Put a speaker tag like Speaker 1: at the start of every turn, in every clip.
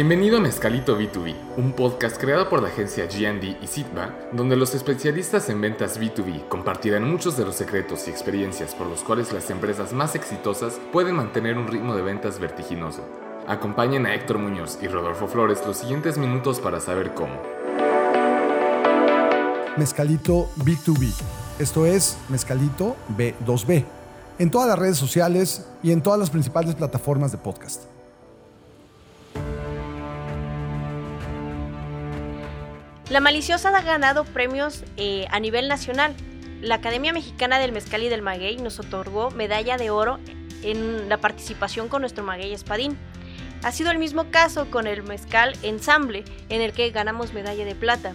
Speaker 1: Bienvenido a Mezcalito B2B, un podcast creado por la agencia GD y Sitba, donde los especialistas en ventas B2B compartirán muchos de los secretos y experiencias por los cuales las empresas más exitosas pueden mantener un ritmo de ventas vertiginoso. Acompañen a Héctor Muñoz y Rodolfo Flores los siguientes minutos para saber cómo.
Speaker 2: Mezcalito B2B. Esto es Mezcalito B2B. En todas las redes sociales y en todas las principales plataformas de podcast.
Speaker 3: La Maliciosa ha ganado premios eh, a nivel nacional. La Academia Mexicana del Mezcal y del Maguey nos otorgó medalla de oro en la participación con nuestro maguey espadín. Ha sido el mismo caso con el mezcal ensamble, en el que ganamos medalla de plata.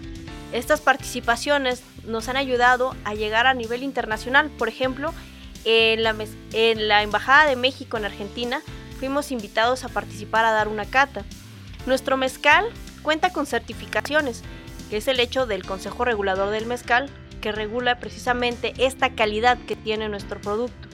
Speaker 3: Estas participaciones nos han ayudado a llegar a nivel internacional. Por ejemplo, en la, en la Embajada de México en Argentina fuimos invitados a participar a dar una cata. Nuestro mezcal cuenta con certificaciones, que es el hecho del Consejo Regulador del Mezcal, que regula precisamente esta calidad que tiene nuestro producto.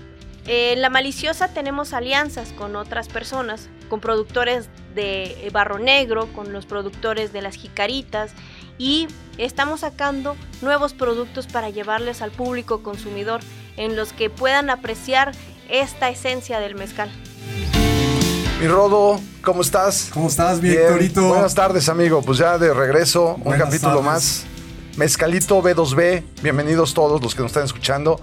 Speaker 3: En la maliciosa tenemos alianzas con otras personas, con productores de barro negro, con los productores de las jicaritas y estamos sacando nuevos productos para llevarles al público consumidor en los que puedan apreciar esta esencia del mezcal.
Speaker 2: Mi Rodo, ¿cómo estás?
Speaker 4: ¿Cómo estás, mi?
Speaker 2: Buenas tardes, amigo. Pues ya de regreso, un capítulo más. Mezcalito B2B. Bienvenidos todos los que nos están escuchando.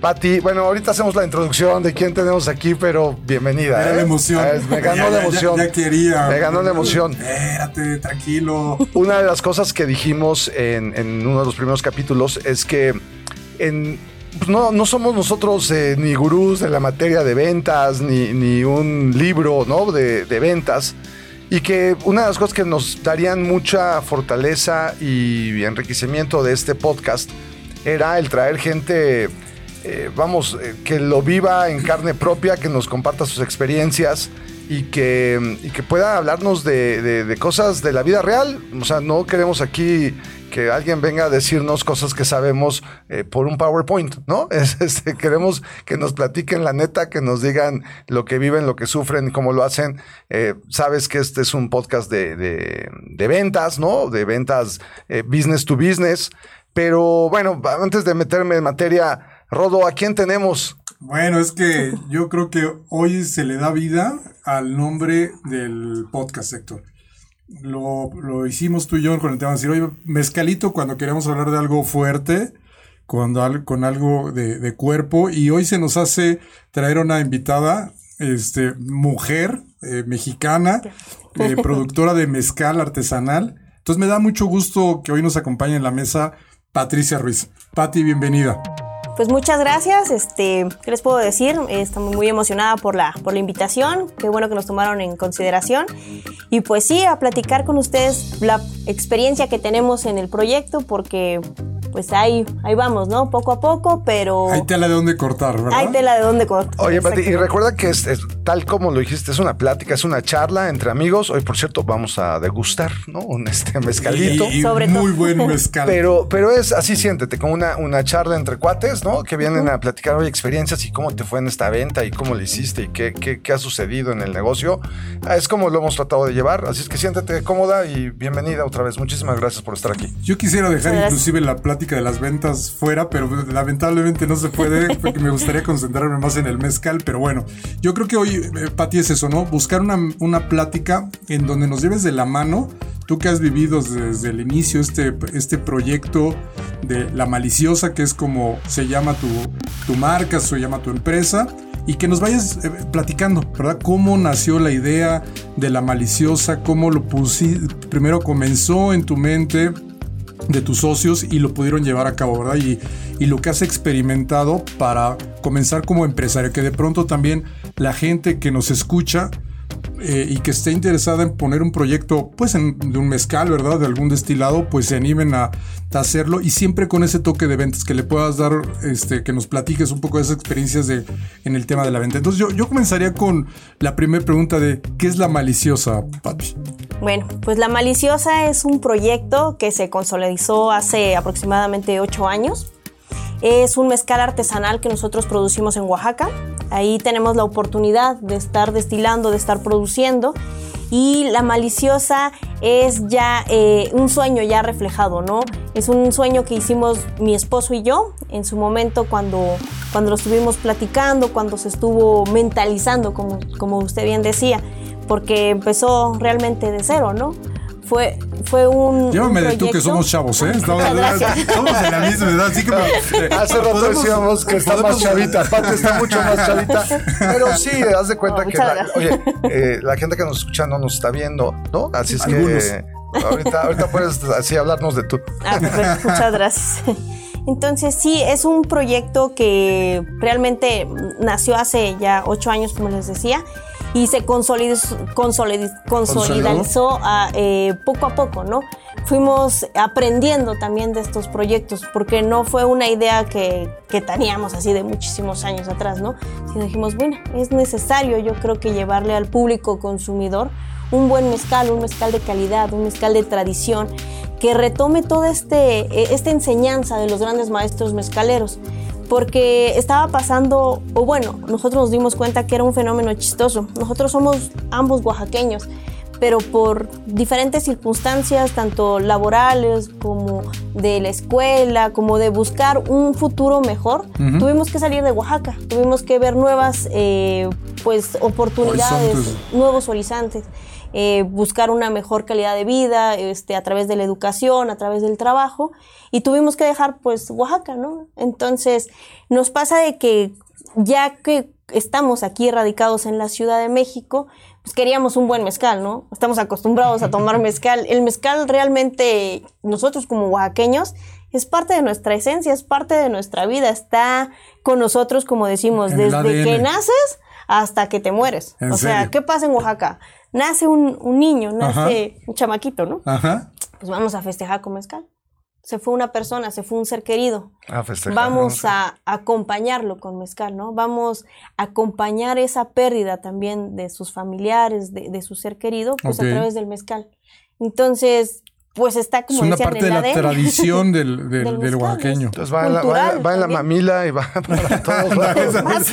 Speaker 2: Pati, bueno, ahorita hacemos la introducción de quién tenemos aquí, pero bienvenida.
Speaker 4: Me
Speaker 2: ¿eh?
Speaker 4: la emoción.
Speaker 2: Me ganó la emoción.
Speaker 4: Ya, quería.
Speaker 2: Me ganó la emoción.
Speaker 4: Espérate, tranquilo.
Speaker 2: Una de las cosas que dijimos en, en uno de los primeros capítulos es que en pues no, no, somos nosotros eh, ni gurús de la materia de ventas, ni, ni un libro ¿no? de, de, ventas. Y que una de las cosas que nos darían mucha fortaleza y enriquecimiento de este podcast era el traer gente, eh, vamos, eh, que lo viva en carne propia, que nos comparta sus experiencias y que, y que pueda hablarnos de, de, de cosas de la vida real. O sea, no queremos aquí que alguien venga a decirnos cosas que sabemos eh, por un PowerPoint, ¿no? Es, este, queremos que nos platiquen la neta, que nos digan lo que viven, lo que sufren, cómo lo hacen. Eh, sabes que este es un podcast de, de, ventas, ¿no? De ventas eh, business to business. Pero bueno, antes de meterme en materia, Rodo, ¿a quién tenemos?
Speaker 4: Bueno, es que yo creo que hoy se le da vida al nombre del podcast sector lo, lo, hicimos tú y yo con el tema de decir, oye, mezcalito cuando queremos hablar de algo fuerte, cuando, con algo de, de, cuerpo, y hoy se nos hace traer una invitada, este, mujer, eh, mexicana, eh, productora de mezcal artesanal. Entonces me da mucho gusto que hoy nos acompañe en la mesa Patricia Ruiz. Pati, bienvenida.
Speaker 3: Pues muchas gracias. Este, ¿qué les puedo decir? Estamos muy emocionada por la, por la invitación. Qué bueno que nos tomaron en consideración. Y pues sí, a platicar con ustedes la experiencia que tenemos en el proyecto, porque pues ahí, ahí vamos, ¿no? Poco a poco, pero...
Speaker 4: Hay tela de dónde cortar, ¿verdad?
Speaker 3: Hay tela de dónde cortar.
Speaker 2: Oye, Pati, y recuerda que es, es, tal como lo dijiste, es una plática, es una charla entre amigos. Hoy, por cierto, vamos a degustar, ¿no? Un este mezcalito.
Speaker 4: Y, y Sobre muy todo. buen mezcal.
Speaker 2: Pero, pero es así, siéntete, como una, una charla entre cuates, ¿no? Que vienen a platicar hoy experiencias y cómo te fue en esta venta y cómo le hiciste y qué, qué, qué ha sucedido en el negocio. Es como lo hemos tratado de llevar. Así es que siéntete cómoda y bienvenida otra vez. Muchísimas gracias por estar aquí.
Speaker 4: Yo quisiera dejar gracias. inclusive la plática de las ventas fuera, pero lamentablemente no se puede, porque me gustaría concentrarme más en el mezcal, pero bueno, yo creo que hoy, eh, Pati, es eso, ¿no? Buscar una, una plática en donde nos lleves de la mano, tú que has vivido desde el inicio este, este proyecto de La Maliciosa, que es como se llama tu, tu marca, se llama tu empresa, y que nos vayas eh, platicando, ¿verdad? Cómo nació la idea de La Maliciosa, cómo lo pusiste, primero comenzó en tu mente, de tus socios y lo pudieron llevar a cabo, ¿verdad? Y, y, lo que has experimentado para comenzar como empresario, que de pronto también la gente que nos escucha eh, y que esté interesada en poner un proyecto, pues en, de un mezcal, ¿verdad? De algún destilado, pues se animen a, hacerlo y siempre con ese toque de ventas que le puedas dar, este, que nos platiques un poco de esas experiencias de, en el tema de la venta. Entonces yo, yo comenzaría con la primera pregunta de, ¿qué es la maliciosa, Pati?
Speaker 3: Bueno, pues La Maliciosa es un proyecto que se consolidó hace aproximadamente ocho años. Es un mezcal artesanal que nosotros producimos en Oaxaca. Ahí tenemos la oportunidad de estar destilando, de estar produciendo. y la maliciosa es ya eh, un sueño ya reflejado, ¿no? Es un sueño que hicimos mi esposo y yo en su momento cuando, cuando lo estuvimos platicando, cuando se estuvo mentalizando, como, como usted bien decía, porque empezó realmente de cero, ¿no? fue, fue un.
Speaker 4: Llámame de tú que somos chavos, ¿eh? Estamos, somos de la misma edad, así que.
Speaker 2: Eh, Hace rato decíamos que está más chavita, aparte está mucho más chavita. Pero sí, haz de cuenta que. La, oye, eh, la gente que nos escucha no nos está viendo, ¿no? Así es que. Ahorita, ahorita puedes así hablarnos de tú.
Speaker 3: Ah, muchas gracias. Entonces sí, es un proyecto que realmente nació hace ya ocho años, como les decía, y se consolidó, consolidó a, eh, poco a poco, ¿no? Fuimos aprendiendo también de estos proyectos, porque no fue una idea que, que teníamos así de muchísimos años atrás, ¿no? Sino dijimos, bueno, es necesario yo creo que llevarle al público consumidor un buen mezcal, un mezcal de calidad, un mezcal de tradición, que retome toda este, e, esta enseñanza de los grandes maestros mezcaleros porque estaba pasando, o bueno, nosotros nos dimos cuenta que era un fenómeno chistoso. Nosotros somos ambos oaxaqueños, pero por diferentes circunstancias, tanto laborales como de la escuela, como de buscar un futuro mejor, tuvimos que salir de Oaxaca, tuvimos que ver nuevas eh, pues, oportunidades, nuevos horizontes. Eh, buscar una mejor calidad de vida este, a través de la educación, a través del trabajo, y tuvimos que dejar pues Oaxaca, ¿no? Entonces nos pasa de que ya que estamos aquí radicados en la Ciudad de México, pues queríamos un buen mezcal, ¿no? Estamos acostumbrados a tomar mezcal. El mezcal realmente, nosotros como oaxaqueños, es parte de nuestra esencia, es parte de nuestra vida, está con nosotros, como decimos, desde que naces hasta que te mueres. O sea, ¿qué pasa en Oaxaca? nace un, niño, nace un chamaquito, ¿no? Ajá. Pues vamos a festejar con mezcal. Se fue una persona, se fue un ser querido. A festejar, vamos a acompañarlo con mezcal, ¿no? Vamos a acompañar esa pérdida también de sus familiares, de, su ser querido, pues a través del mezcal. Entonces, pues está como
Speaker 4: es una parte de la tradición del, del, oaxaqueño.
Speaker 2: Entonces va en, la, va, en la, mamila y va para todos lados.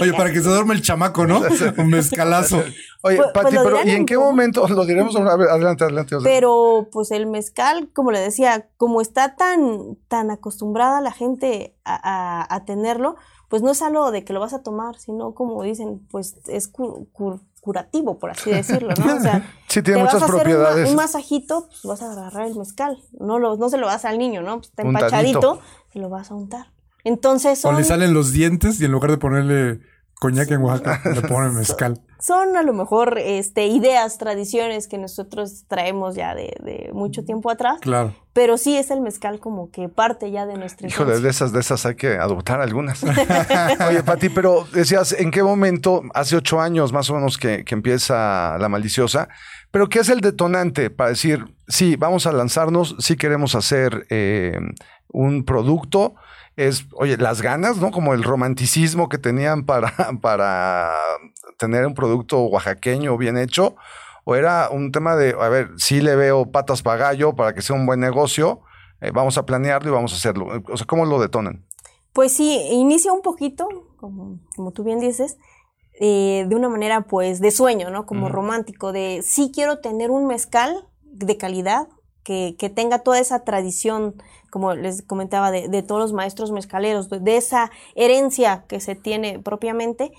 Speaker 4: Oye, para que se duerme el chamaco, ¿no? Un mezcalazo.
Speaker 2: Oye, pues, Pati, pues pero ¿y en qué momento lo diremos? Adelante, adelante.
Speaker 3: Pero pues el mezcal, como le decía, como está tan, tan acostumbrada la gente a, a, tenerlo, pues no es algo de que lo vas a tomar, sino como dicen, pues es curativo, por así decirlo, ¿no? O sea,
Speaker 2: sí, tiene muchas propiedades.
Speaker 3: un masajito, pues vas a agarrar el mezcal. No, lo, no se lo vas al niño, ¿no? Pues está empachadito, se lo vas a untar. Entonces
Speaker 4: O le salen los dientes y en lugar de ponerle coñac en Oaxaca, le ponen mezcal.
Speaker 3: Son a lo mejor este, ideas, tradiciones que nosotros traemos ya de, mucho tiempo atrás. Claro. Pero sí es el mezcal como que parte ya de nuestra
Speaker 2: Híjole, de esas, de esas hay que adoptar algunas. Oye, Pati, pero decías, ¿en qué momento, hace ocho años más o menos que, empieza la maliciosa, pero qué es el detonante para decir, sí, vamos a lanzarnos, sí queremos hacer eh, un producto, es, oye, las ganas, ¿no? Como el romanticismo que tenían para, para tener un producto oaxaqueño bien hecho, o era un tema de, a ver, sí le veo patas para gallo para que sea un buen negocio, eh, vamos a planearlo y vamos a hacerlo. O sea, ¿cómo lo detonan?
Speaker 3: Pues sí, inicia un poquito, como, como tú bien dices, eh, de una manera pues de sueño, ¿no? Como romántico, de sí quiero tener un mezcal de calidad, que, que, tenga toda esa tradición, como les comentaba, de, de todos los maestros mezcaleros, de, de, esa herencia que se tiene propiamente,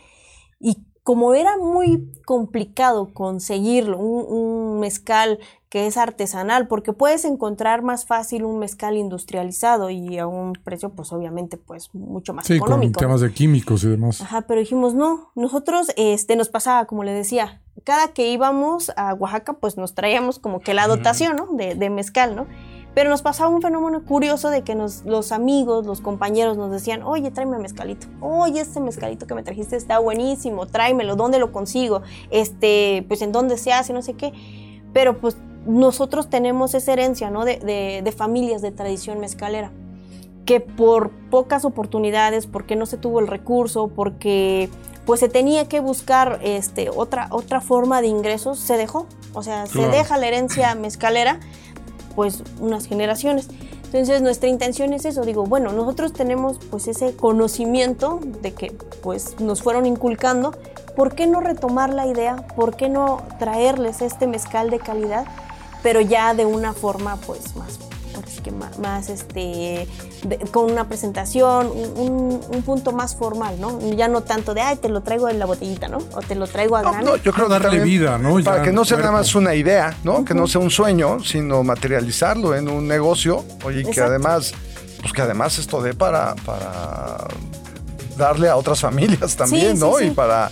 Speaker 3: y como era muy complicado conseguirlo, un, mezcal que es artesanal, porque puedes encontrar más fácil un mezcal industrializado y a un precio, pues obviamente, pues mucho más sí, económico.
Speaker 4: con temas de químicos y demás.
Speaker 3: Ajá, pero dijimos, no, nosotros, este, nos pasaba, como le decía, cada que íbamos a Oaxaca, pues nos traíamos como que la dotación, ¿no? De, de mezcal, ¿no? Pero nos pasaba un fenómeno curioso de que nos, los amigos, los compañeros nos decían, oye, tráeme mezcalito. Oye, este mezcalito que me trajiste está buenísimo, tráemelo, ¿dónde lo consigo? Este, pues en dónde se hace, no sé qué. Pero pues nosotros tenemos esa herencia, ¿no? De, de, familias de tradición mezcalera que por pocas oportunidades, porque no se tuvo el recurso, porque pues se tenía que buscar este, otra, otra forma de ingresos, se dejó. O sea, se deja la herencia mezcalera pues unas generaciones. Entonces nuestra intención es eso, digo, bueno, nosotros tenemos pues ese conocimiento de que pues nos fueron inculcando, ¿por qué no retomar la idea? ¿Por qué no traerles este mezcal de calidad, pero ya de una forma pues más que más, este, con una presentación, un, punto más formal, ¿no? Ya no tanto de, ay, te lo traigo en la botellita, ¿no? O te lo traigo a no, No,
Speaker 2: yo creo darle vida, ¿no? Para que no sea nada más una idea, ¿no? Que no sea un sueño, sino materializarlo en un negocio, oye, que además, pues que además esto dé para, para darle a otras familias también, ¿no? Y para,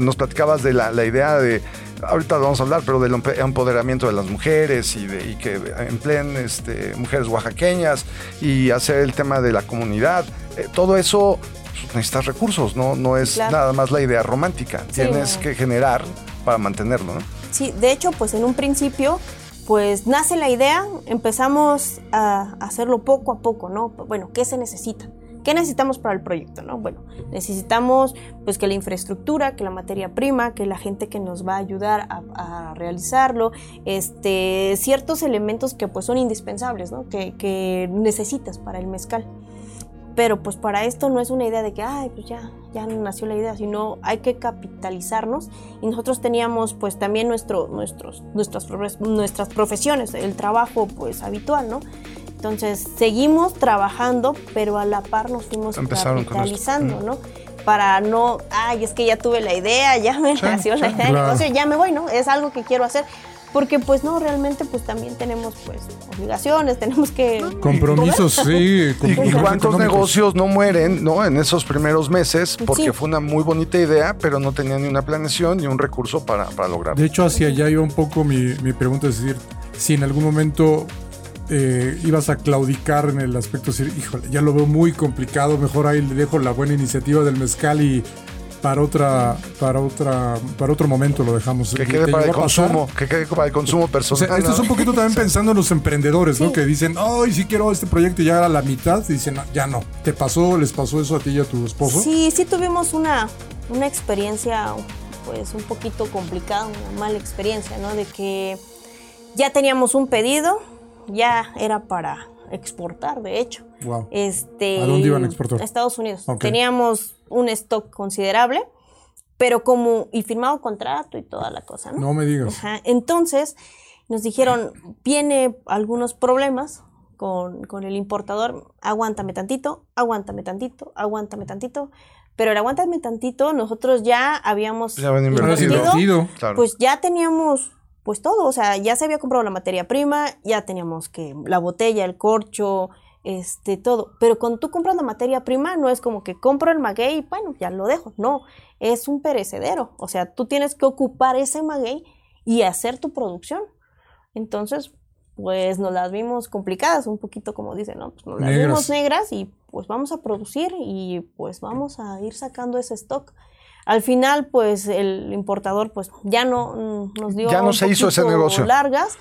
Speaker 2: nos platicabas de la, la idea de ahorita vamos a hablar, pero del empoderamiento de las mujeres y, de, que empleen este, mujeres oaxaqueñas y hacer el tema de la comunidad. Eh, todo eso pues, necesitas recursos, no, no es nada más la idea romántica. Tienes que generar para mantenerlo, ¿no?
Speaker 3: Sí, de hecho, pues en un principio pues nace la idea, empezamos a hacerlo poco a poco, ¿no? Bueno, ¿qué se necesita? ¿Qué necesitamos para el proyecto? No? Bueno, necesitamos pues que la infraestructura, que la materia prima, que la gente que nos va a ayudar a, realizarlo, este, ciertos elementos que pues son indispensables, ¿no? que, que necesitas para el mezcal. Pero pues para esto no es una idea de que, ay, pues ya, ya nació la idea, sino hay que capitalizarnos. Y nosotros teníamos pues también nuestro, nuestros, nuestras, nuestras profesiones, el trabajo pues habitual, ¿no? Entonces, seguimos trabajando, pero a la par nos fuimos capitalizando, ¿no? Para no, ay, es que ya tuve la idea, ya me nació la idea negocio, ya me voy, ¿no? Es algo que quiero hacer porque pues no, realmente pues también tenemos pues obligaciones, tenemos que...
Speaker 4: Compromisos, sí.
Speaker 2: ¿Y, cuántos negocios no mueren, no? En esos primeros meses, porque fue una muy bonita idea, pero no tenían ni una planeación ni un recurso para, para lograrlo.
Speaker 4: De hecho, hacia allá iba un poco mi, mi pregunta, es decir, si en algún momento eh, ibas a claudicar en el aspecto de decir, híjole, ya lo veo muy complicado, mejor ahí le dejo la buena iniciativa del mezcal y para otra, para otra, para otro momento lo dejamos.
Speaker 2: Que quede para el consumo, que quede para el consumo personal.
Speaker 4: esto es un poquito también pensando en los emprendedores, ¿no? Que dicen, ay, sí quiero este proyecto y ya a la mitad, y dicen, ya no. ¿Te pasó, les pasó eso a ti y a tu esposo?
Speaker 3: Sí, sí tuvimos una, una experiencia, pues un poquito complicada, una mala experiencia, ¿no? De que ya teníamos un pedido, ya era para exportar, de hecho. Este,
Speaker 4: ¿A dónde iban a exportar?
Speaker 3: A Estados Unidos. Teníamos un stock considerable, pero como, y firmado contrato y toda la cosa, ¿no?
Speaker 4: No me digas.
Speaker 3: Entonces, nos dijeron, viene algunos problemas con, con, el importador, aguántame tantito, aguántame tantito, aguántame tantito. Pero el aguántame tantito, nosotros ya habíamos
Speaker 2: ya invertido,
Speaker 3: pues ya teníamos pues todo, o sea, ya se había comprado la materia prima, ya teníamos que la botella, el corcho, este, todo. Pero cuando tú compras la materia prima, no es como que compro el maguey y bueno, ya lo dejo. No, es un perecedero. O sea, tú tienes que ocupar ese maguey y hacer tu producción. Entonces, pues nos las vimos complicadas, un poquito como dicen, ¿no? Pues nos las vimos negras y pues vamos a producir y pues vamos a ir sacando ese stock. Al final, pues el importador pues ya no mm, nos dio
Speaker 2: ya no se hizo ese negocio
Speaker 3: largas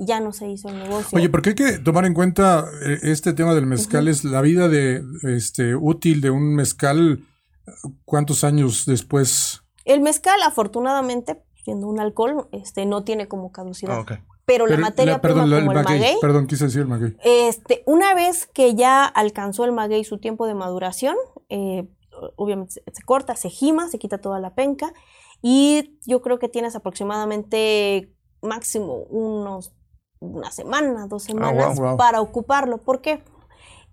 Speaker 3: ya no se hizo el negocio.
Speaker 4: Oye, porque hay que tomar en cuenta eh, este tema del mezcal es la vida de este útil de un mezcal cuántos años después.
Speaker 3: El mezcal afortunadamente siendo un alcohol este no tiene como caducidad. Ah, Pero, la materia prima como el maguey,
Speaker 4: perdón, quise decir el maguey.
Speaker 3: Este, una vez que ya alcanzó el maguey su tiempo de maduración, eh, obviamente se, corta, se gima, se quita toda la penca y yo creo que tienes aproximadamente máximo unos una semana, dos ah, semanas para ocuparlo. ¿Por qué?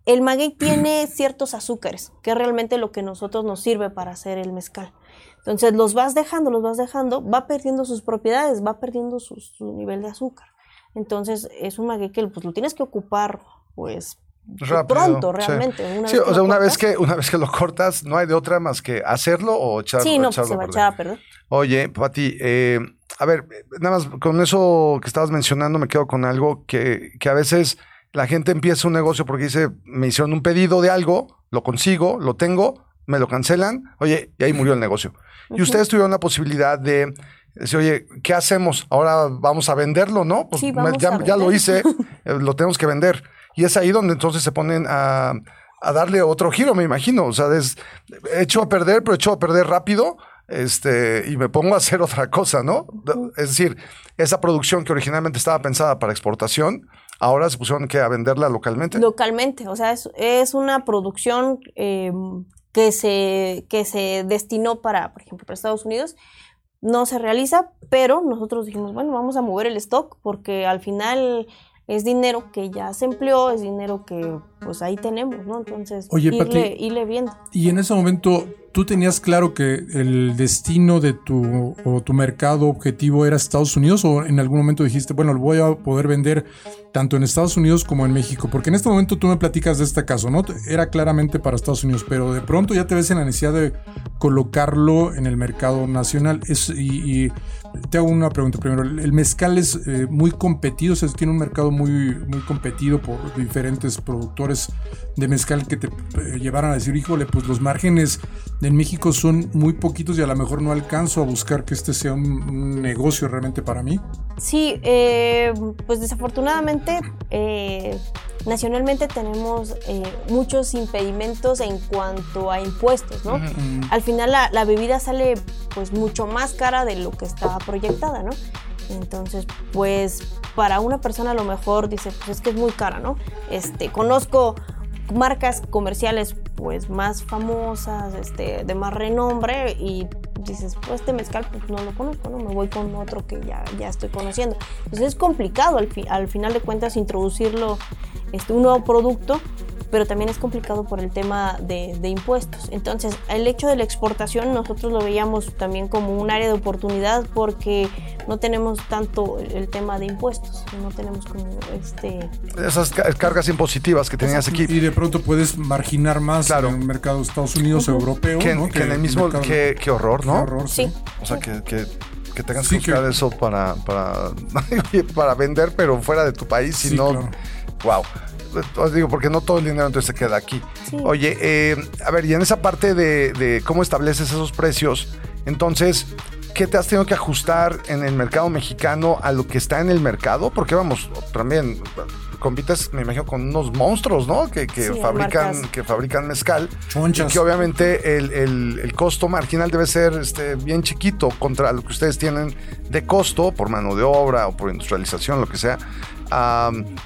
Speaker 3: El maguey tiene ciertos azúcares, que es realmente lo que nosotros nos sirve para hacer el mezcal. Entonces los vas dejando, los vas dejando, va perdiendo sus propiedades, va perdiendo su, nivel de azúcar. Entonces es un maguey que pues, lo tienes que ocupar pues pronto realmente.
Speaker 2: Sí, o sea, una vez, que, una vez que lo cortas, no hay de otra más que hacerlo o echarlo.
Speaker 3: Sí, no, pues se va a echar a perder.
Speaker 2: Oye, Pati, eh, a ver, nada más con eso que estabas mencionando me quedo con algo que, que a veces la gente empieza un negocio porque dice, me hicieron un pedido de algo, lo consigo, lo tengo, me lo cancelan, oye, y ahí murió el negocio. Y ustedes tuvieron la posibilidad de decir, oye, ¿qué hacemos? Ahora vamos a venderlo, ¿no?
Speaker 3: Pues ya,
Speaker 2: ya, lo hice, eh, lo tenemos que vender. Y es ahí donde entonces se ponen a, darle otro giro, me imagino. O sea, es hecho a perder, pero hecho a perder rápido. Este, y me pongo a hacer otra cosa, ¿no? Es decir, esa producción que originalmente estaba pensada para exportación, ahora se pusieron que a venderla localmente.
Speaker 3: Localmente, o sea, es, una producción eh, que se, que se destinó para, por ejemplo, para Estados Unidos, no se realiza, pero nosotros dijimos, bueno, vamos a mover el stock porque al final es dinero que ya se empleó, es dinero que pues ahí tenemos, ¿no? Entonces,
Speaker 4: Oye,
Speaker 3: irle,
Speaker 4: Pati,
Speaker 3: irle viendo.
Speaker 4: Y en ese momento, ¿tú tenías claro que el destino de tu o tu mercado objetivo era Estados Unidos o en algún momento dijiste, bueno, lo voy a poder vender tanto en Estados Unidos como en México? Porque en este momento tú me platicas de este caso, ¿no? Era claramente para Estados Unidos, pero de pronto ya te ves en la necesidad de colocarlo en el mercado nacional. Es, y, y te hago una pregunta primero. El mezcal es eh, muy competido, o sea, tiene un mercado muy, muy competido por diferentes productores de mezcal que te eh, llevaran a decir, híjole, pues los márgenes en México son muy poquitos y a lo mejor no alcanzo a buscar que este sea un, un negocio realmente para mí.
Speaker 3: Sí, eh, pues desafortunadamente eh, nacionalmente tenemos eh, muchos impedimentos en cuanto a impuestos, ¿no? Al final la, la bebida sale pues mucho más cara de lo que estaba proyectada, ¿no? Entonces, pues para una persona a lo mejor dice, pues es que es muy cara, ¿no? Este, conozco marcas comerciales pues más famosas, este, de más renombre y dices, pues este mezcal pues no lo conozco, ¿no? Me voy con otro que ya, ya estoy conociendo. Entonces es complicado al, fi al final de cuentas introducirlo, este, un nuevo producto, pero también es complicado por el tema de, de, impuestos. Entonces, el hecho de la exportación nosotros lo veíamos también como un área de oportunidad porque no tenemos tanto el tema de impuestos, no tenemos como este...
Speaker 2: Esas cargas impositivas que tenías aquí.
Speaker 4: Y de pronto puedes marginar más
Speaker 2: Claro.
Speaker 4: en el mercado de Estados Unidos,
Speaker 3: Ujú.
Speaker 4: europeo,
Speaker 2: Que,
Speaker 4: ¿no?
Speaker 2: que en el mismo,
Speaker 4: mercado-
Speaker 2: qué, qué horror, ¿no?
Speaker 4: Qué horror,
Speaker 3: Sí.
Speaker 2: O sea, que, que, que tengas
Speaker 4: Sí,
Speaker 2: que buscar
Speaker 4: que-
Speaker 2: eso para, para, para vender, pero fuera de tu país, si
Speaker 4: Sí,
Speaker 2: no,
Speaker 4: claro.
Speaker 2: wow. Os digo, porque no todo el dinero entonces se queda aquí.
Speaker 3: Sí.
Speaker 2: Oye, eh, a ver, y en esa parte de, de cómo estableces esos precios, entonces, ¿qué te has tenido que ajustar en el mercado mexicano a lo que está en el mercado? Porque vamos, también compites, me imagino, con unos monstruos, ¿no? Que, que
Speaker 3: Sí,
Speaker 2: fabrican,
Speaker 3: marcas.
Speaker 2: que fabrican mezcal. Y que obviamente el, el- el costo marginal debe ser este, bien chiquito contra lo que ustedes tienen de costo por mano de obra o por industrialización, lo que sea.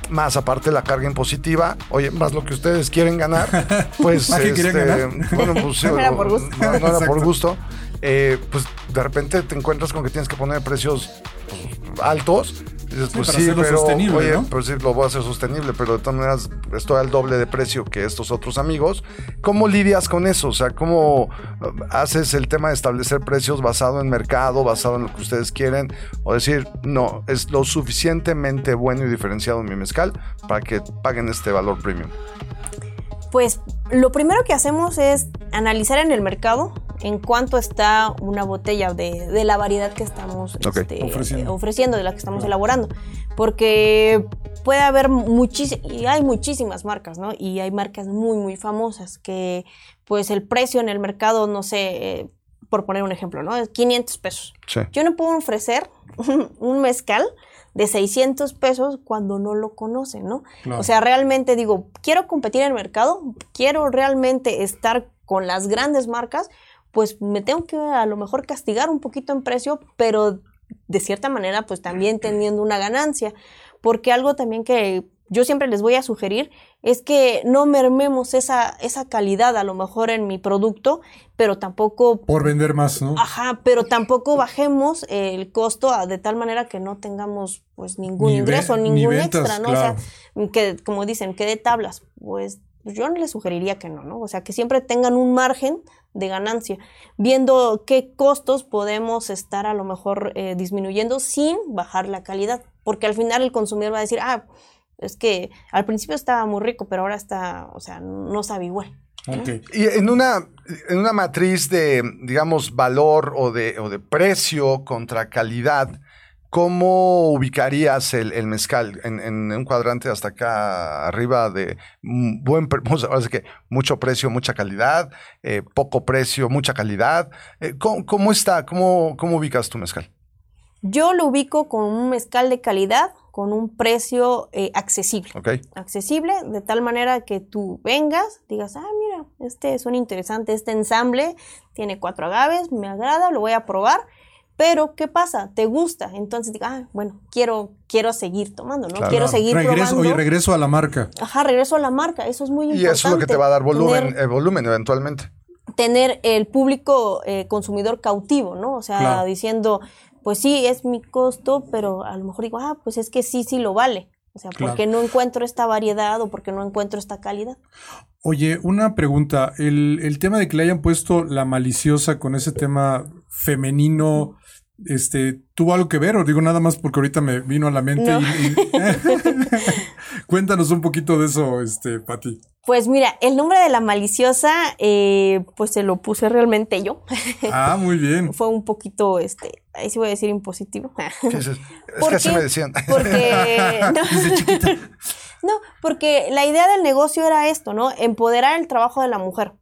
Speaker 2: Más aparte la carga impositiva, oye, más lo que ustedes quieren ganar, pues
Speaker 4: ¿Más que quieren ganar?
Speaker 2: bueno, pues sí,
Speaker 3: No era por gusto.
Speaker 2: No, no era por gusto. Eh, pues de repente te encuentras con que tienes que poner precios pues, altos. Dices, pues
Speaker 4: para
Speaker 2: sí,
Speaker 4: hacerlo
Speaker 2: pero
Speaker 4: sostenible,
Speaker 2: oye,
Speaker 4: ¿no?
Speaker 2: pues sí, lo voy a hacer sostenible, pero de todas maneras estoy al doble de precio que estos otros amigos. ¿Cómo lidias con eso? O sea, ¿cómo eh, haces el tema de establecer precios basado en mercado, basado en lo que ustedes quieren? O decir, no, es lo suficientemente bueno y diferenciado en mi mezcal para que paguen este valor premium.
Speaker 3: Pues lo primero que hacemos es analizar en el mercado en cuánto está una botella de, de la variedad que estamos este,
Speaker 4: Ofreciendo.
Speaker 3: eh, ofreciendo, de la que estamos elaborando. Porque puede haber muchísimas, y hay muchísimas marcas, ¿no? Y hay marcas muy, muy famosas que pues el precio en el mercado, no sé, eh, por poner un ejemplo, ¿no? Es 500 pesos.
Speaker 2: Sí.
Speaker 3: Yo no puedo ofrecer un, un mezcal de 600 pesos cuando no lo conocen, ¿no?
Speaker 4: Claro.
Speaker 3: O sea, realmente digo, quiero competir en el mercado, quiero realmente estar con las grandes marcas, pues me tengo que a lo mejor castigar un poquito en precio, pero de cierta manera pues también teniendo una ganancia, porque algo también que yo siempre les voy a sugerir es que no mermemos esa, esa calidad a lo mejor en mi producto, pero tampoco
Speaker 4: Por vender más, ¿no?
Speaker 3: Ajá, pero tampoco bajemos el costo a- de tal manera que no tengamos pues ningún
Speaker 4: Ni
Speaker 3: ingreso,
Speaker 4: ni
Speaker 3: ningún
Speaker 4: ventas,
Speaker 3: extra, ¿no?
Speaker 4: claro.
Speaker 3: O sea, que como dicen, que de tablas, pues yo no les sugeriría que no, ¿no? O sea, que siempre tengan un margen de ganancia, viendo qué costos podemos estar a lo mejor eh, disminuyendo sin bajar la calidad, porque al final el consumidor va a decir, ah, es que al principio estaba muy rico, pero ahora está, o sea, no sabe igual.
Speaker 2: Y en una, en una matriz de, digamos, valor o de, o de precio contra calidad, ¿cómo ubicarías el, el mezcal en, en un cuadrante hasta acá arriba de buen ahora que mucho precio, mucha calidad, eh, poco precio, mucha calidad? Eh, ¿cómo, cómo está? ¿Cómo, ¿Cómo ubicas tu mezcal?
Speaker 3: Yo lo ubico con un mezcal de calidad, con un precio eh, accesible. Accesible, de tal manera que tú vengas, digas, ah, mira, este suena interesante, este ensamble tiene cuatro agaves, me agrada, lo voy a probar, pero ¿qué pasa? ¿Te gusta? Entonces diga, ah, bueno, quiero, quiero seguir tomando, ¿no?
Speaker 2: Claro.
Speaker 3: quiero seguir
Speaker 4: regreso,
Speaker 3: probando.
Speaker 4: Oye, regreso a la marca.
Speaker 3: Ajá, regreso a la marca, eso es muy
Speaker 2: Y
Speaker 3: importante.
Speaker 2: eso es lo que te va a dar volumen,
Speaker 3: tener-
Speaker 2: eh, volumen eventualmente.
Speaker 3: tener el público eh, consumidor cautivo, ¿no? O sea,
Speaker 4: Claro.
Speaker 3: diciendo, pues sí, es mi costo, pero a lo mejor digo, ah, pues es que sí, sí lo vale. O sea, porque no encuentro esta variedad o porque no encuentro esta calidad.
Speaker 4: Oye, una pregunta. El, el tema de que le hayan puesto la maliciosa con ese tema femenino, este, ¿tuvo algo que ver? O digo nada más porque ahorita me vino a la mente.
Speaker 3: No.
Speaker 4: y- y- Cuéntanos un poquito de eso, este, Pati.
Speaker 3: Pues mira, el nombre de la maliciosa, eh, pues se lo puse realmente yo.
Speaker 4: Ah, muy bien.
Speaker 3: Fue un poquito, este, ahí sí voy a decir impositivo.
Speaker 2: Es
Speaker 3: ¿Por
Speaker 2: que así me decían.
Speaker 3: Porque no, No, porque la idea del negocio era esto, ¿no? Empoderar el trabajo de la mujer.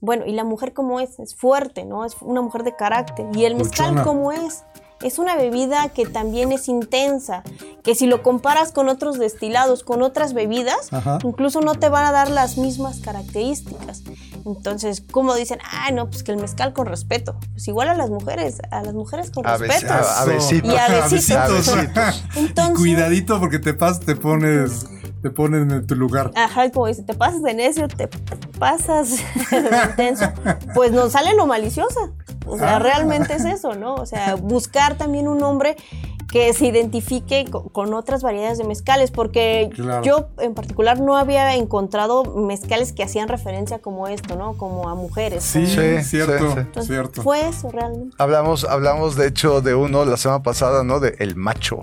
Speaker 3: Bueno, y la mujer cómo es, es fuerte, ¿no? Es una mujer de carácter. Y el mezcal
Speaker 4: Luchona.
Speaker 3: cómo es. Es una bebida que también es intensa, que si lo comparas con otros destilados, con otras bebidas,
Speaker 4: Ajá.
Speaker 3: incluso no te van a dar las mismas características. Entonces, como dicen, ah, no, pues que el mezcal con respeto. Pues igual a las mujeres, a las mujeres con
Speaker 2: A,
Speaker 3: respeto.
Speaker 2: a- a besitos.
Speaker 3: Y a besitos.
Speaker 2: A besitos.
Speaker 3: Entonces-
Speaker 4: Y cuidadito porque te pas, te pones, te ponen en tu lugar.
Speaker 3: Ajá, como dice, te pasas de necio, te pasas de intenso. Pues nos sale lo maliciosa. O sea,
Speaker 4: Ah.
Speaker 3: realmente es eso, ¿no? O sea, buscar también un hombre que se identifique co- con, otras variedades de mezcales, porque
Speaker 4: Claro.
Speaker 3: yo en particular no había encontrado mezcales que hacían referencia como esto, ¿no? Como a mujeres.
Speaker 4: Sí,
Speaker 2: Sí,
Speaker 4: cierto,
Speaker 2: sí, sí.
Speaker 3: Entonces,
Speaker 4: cierto.
Speaker 3: Fue eso realmente.
Speaker 2: Hablamos, hablamos de hecho de uno la semana pasada, ¿no? De el macho.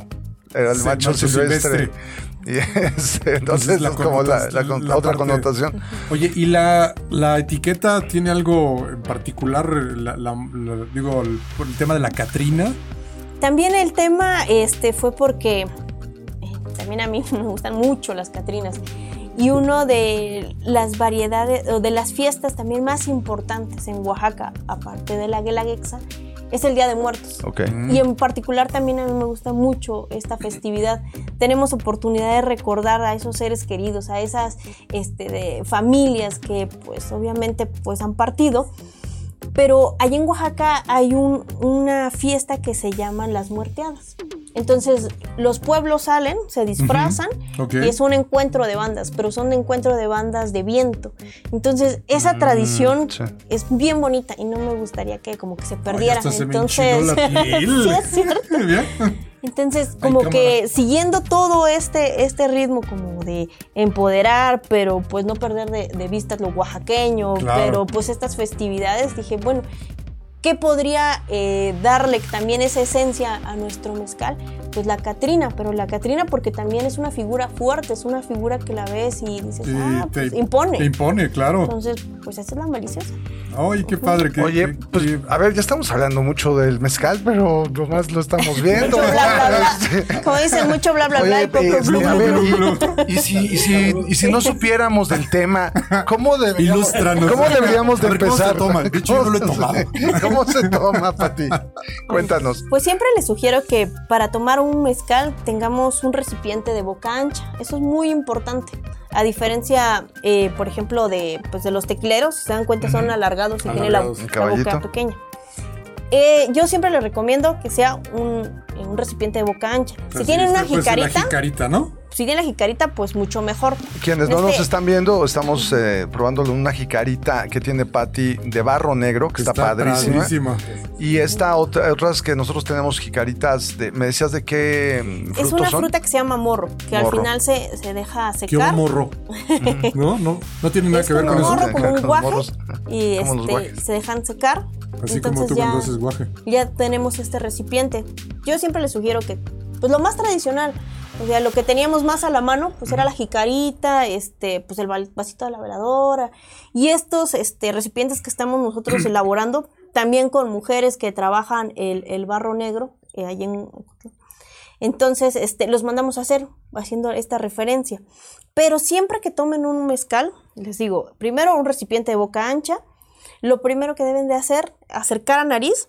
Speaker 2: Era el
Speaker 4: Sí,
Speaker 2: macho,
Speaker 4: macho
Speaker 2: silvestre.
Speaker 4: silvestre.
Speaker 2: Y este, entonces
Speaker 4: la
Speaker 2: es como la, la con-
Speaker 4: la
Speaker 2: otra
Speaker 4: parte-
Speaker 2: connotación.
Speaker 4: Oye, ¿y la, la etiqueta tiene algo en particular? La, la- la- digo, el, el tema de la Catrina.
Speaker 3: También el tema este, fue porque eh, también a mí me gustan mucho las Catrinas. Y uno de las variedades, o de las fiestas también más importantes en Oaxaca, aparte de la Guelaguetza, es el Día de Muertos.
Speaker 2: Ok.
Speaker 3: Y en particular también a mí me gusta mucho esta festividad. Tenemos oportunidad de recordar a esos seres queridos, a esas este, de familias que pues obviamente pues han partido. Pero allá en Oaxaca hay un- una fiesta que se llama las muerteadas. Entonces los pueblos salen, se disfrazan y es un encuentro de bandas, pero son encuentro de bandas de viento. Entonces esa tradición
Speaker 2: sí.
Speaker 3: es bien bonita y no me gustaría que como que se perdiera.
Speaker 4: Ay, hasta se me
Speaker 3: Entonces,
Speaker 4: enchinó la piel.
Speaker 3: sí, es cierto. Entonces, como que siguiendo todo este, este ritmo como de empoderar, pero pues no perder de, de vista lo oaxaqueño,
Speaker 4: Claro.
Speaker 3: pero pues estas festividades, dije, bueno, ¿qué podría eh, darle también esa esencia a nuestro mezcal? Pues la Catrina, pero la Catrina porque también es una figura fuerte, es una figura que la ves y dices,
Speaker 4: Y
Speaker 3: ah,
Speaker 4: te-
Speaker 3: pues impone.
Speaker 4: Te impone, claro.
Speaker 3: Entonces, pues esa es la maliciosa.
Speaker 4: Ay, qué padre. que-
Speaker 2: Oye,
Speaker 4: que-
Speaker 2: pues
Speaker 4: que-
Speaker 2: a ver, ya estamos hablando mucho del mezcal, pero nomás lo estamos viendo.
Speaker 3: Mucho bla, bla,
Speaker 2: Este,
Speaker 3: bla. Como dicen, mucho bla, bla, bla
Speaker 2: Oye,
Speaker 3: y poco
Speaker 2: eh,
Speaker 3: blu,
Speaker 2: a
Speaker 3: blu, blu.
Speaker 2: y, si, y, si, y si no supiéramos del tema, ¿cómo deberíamos. ¿cómo deberíamos de
Speaker 4: A ver, ¿cómo se
Speaker 2: empezar?
Speaker 4: toma? De hecho, yo no lo he tomado.
Speaker 2: ¿Cómo se toma, Pati? Cuéntanos.
Speaker 3: Pues siempre les sugiero que para tomar un mezcal tengamos un recipiente de boca ancha. Eso es muy importante. A diferencia, eh, por ejemplo, de, pues, de los tequileros, si se dan cuenta, son alargados y tienen la, boca pequeña. Eh, yo siempre les recomiendo que sea un, un recipiente de boca ancha. si tienen
Speaker 4: este
Speaker 3: una jicarita,
Speaker 4: La jicarita, ¿no?
Speaker 3: Si tienen la jicarita, pues mucho mejor.
Speaker 2: Quienes no
Speaker 3: Este-
Speaker 2: nos están viendo, estamos eh, probándole una jicarita que tiene Pati de barro negro, que está, padrísima.
Speaker 4: padrísima.
Speaker 2: Y esta otra, otras que nosotros tenemos jicaritas de, ¿me decías de qué mm,
Speaker 3: Es una
Speaker 2: son?
Speaker 3: fruta que se llama morro, que al final se, se deja
Speaker 4: Qué
Speaker 3: secar.
Speaker 4: morro. no, no, no tiene nada
Speaker 3: Es
Speaker 4: que ver
Speaker 3: como
Speaker 4: con
Speaker 3: un
Speaker 4: eso.
Speaker 3: morro, como un guaje,
Speaker 2: morros.
Speaker 3: y
Speaker 2: Como
Speaker 3: este, se dejan secar.
Speaker 4: Así como
Speaker 3: Entonces
Speaker 4: tú
Speaker 3: ya,
Speaker 4: cuando haces guaje.
Speaker 3: ya tenemos este recipiente. Yo siempre les sugiero que, pues lo más tradicional, o sea, lo que teníamos más a la mano, pues era la jicarita, este, pues el vasito de la veladora, y estos este, recipientes que estamos nosotros elaborando, también con mujeres que trabajan el, el barro negro, eh, ahí en... Entonces, este, los mandamos a hacer, haciendo esta referencia. Pero siempre que tomen un mezcal, les digo, primero un recipiente de boca ancha, lo primero que deben de hacer, acercar a nariz.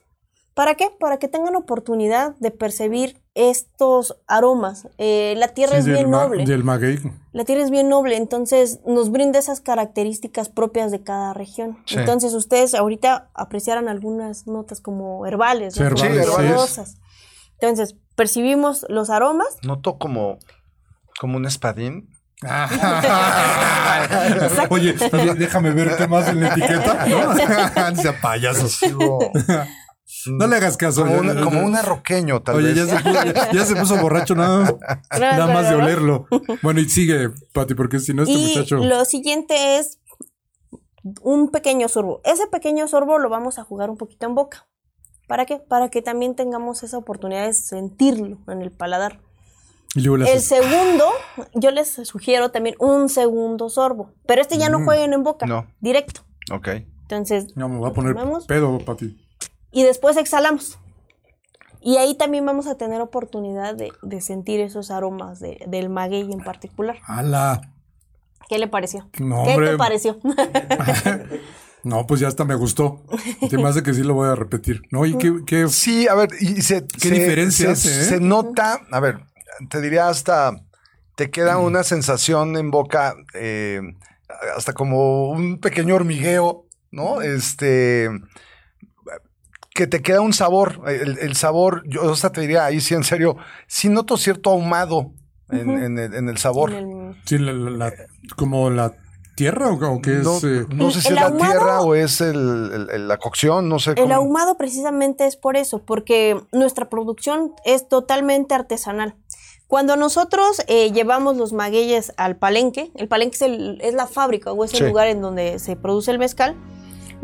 Speaker 3: ¿Para qué? Para que tengan oportunidad de percibir estos aromas. Eh, la tierra
Speaker 4: Sí,
Speaker 3: es bien
Speaker 4: ma-
Speaker 3: noble.
Speaker 4: Del maguey.
Speaker 3: La tierra es bien noble, entonces nos brinda esas características propias de cada región.
Speaker 2: Sí.
Speaker 3: Entonces ustedes ahorita apreciaran algunas notas como herbales,
Speaker 4: Sí,
Speaker 3: ¿no?
Speaker 2: Herbales, sí.
Speaker 3: Entonces percibimos los aromas.
Speaker 2: Noto como, como un espadín.
Speaker 4: Oye, déjame verte más en la etiqueta. ¿no? sea payaso.
Speaker 2: Digo,
Speaker 4: No le hagas caso.
Speaker 2: como, una- como un arroqueño, tal
Speaker 4: Oye,
Speaker 2: vez.
Speaker 4: ya se, puso, ya- ya se puso borracho nada, nada más de olerlo. Bueno, y sigue, Pati, porque si no, este
Speaker 3: y
Speaker 4: muchacho.
Speaker 3: lo siguiente es un pequeño sorbo. Ese pequeño sorbo lo vamos a jugar un poquito en boca. ¿Para qué? Para que también tengamos esa oportunidad de sentirlo en el paladar.
Speaker 4: Y luego le
Speaker 3: El
Speaker 4: haces-
Speaker 3: segundo, yo les sugiero también un segundo sorbo. Pero este ya no
Speaker 4: Mm.
Speaker 3: jueguen en boca,
Speaker 2: No.
Speaker 3: directo.
Speaker 2: Ok.
Speaker 3: Entonces,
Speaker 4: No, me voy a poner
Speaker 3: tomamos
Speaker 4: pedo, Pati.
Speaker 3: Y después exhalamos. Y ahí también vamos a tener oportunidad de, de sentir esos aromas de- del maguey en particular.
Speaker 4: ¡Hala!
Speaker 3: ¿Qué le pareció?
Speaker 4: No,
Speaker 3: ¿Qué
Speaker 4: hombre.
Speaker 3: te pareció?
Speaker 4: No, pues ya hasta me gustó. Se me hace que sí lo voy a repetir. ¿No? ¿Y qué, qué-
Speaker 2: Sí, a ver, y se,
Speaker 4: ¿Qué
Speaker 2: se-
Speaker 4: diferencia
Speaker 2: se,
Speaker 4: hace, eh?
Speaker 2: se nota, a ver, te diría hasta, te queda una sensación en boca, eh, hasta como un pequeño hormigueo, ¿no? Este, que te queda un sabor, el, el sabor, yo hasta te diría ahí sí, en serio, sí noto cierto ahumado en, en el, en el sabor.
Speaker 3: En el-
Speaker 4: sí, la- la- la- como la tierra o, o qué
Speaker 2: No,
Speaker 4: es? eh?
Speaker 2: no sé si
Speaker 3: El
Speaker 2: es la
Speaker 3: ahumado-
Speaker 2: tierra o es el- el- el- la cocción, no sé
Speaker 3: El
Speaker 2: cómo.
Speaker 3: ahumado precisamente es por eso, porque nuestra producción es totalmente artesanal. Cuando nosotros eh, llevamos los magueyes al palenque, el palenque es, el- es la fábrica o es el
Speaker 2: Sí.
Speaker 3: lugar en donde se produce el mezcal,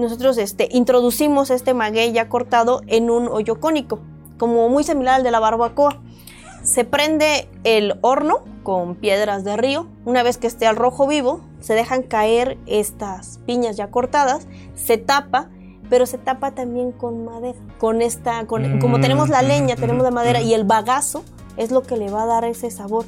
Speaker 3: nosotros este, introducimos este maguey ya cortado en un hoyo cónico, como muy similar al de la barbacoa. Se prende el horno con piedras de río. Una vez que esté al rojo vivo, se dejan caer estas piñas ya cortadas, se tapa, pero se tapa también con madera. Con esta, con, como
Speaker 4: Mm,
Speaker 3: tenemos la leña,
Speaker 4: mm,
Speaker 3: tenemos la
Speaker 4: mm,
Speaker 3: madera
Speaker 4: mm.
Speaker 3: y el bagazo es lo que le va a dar ese sabor.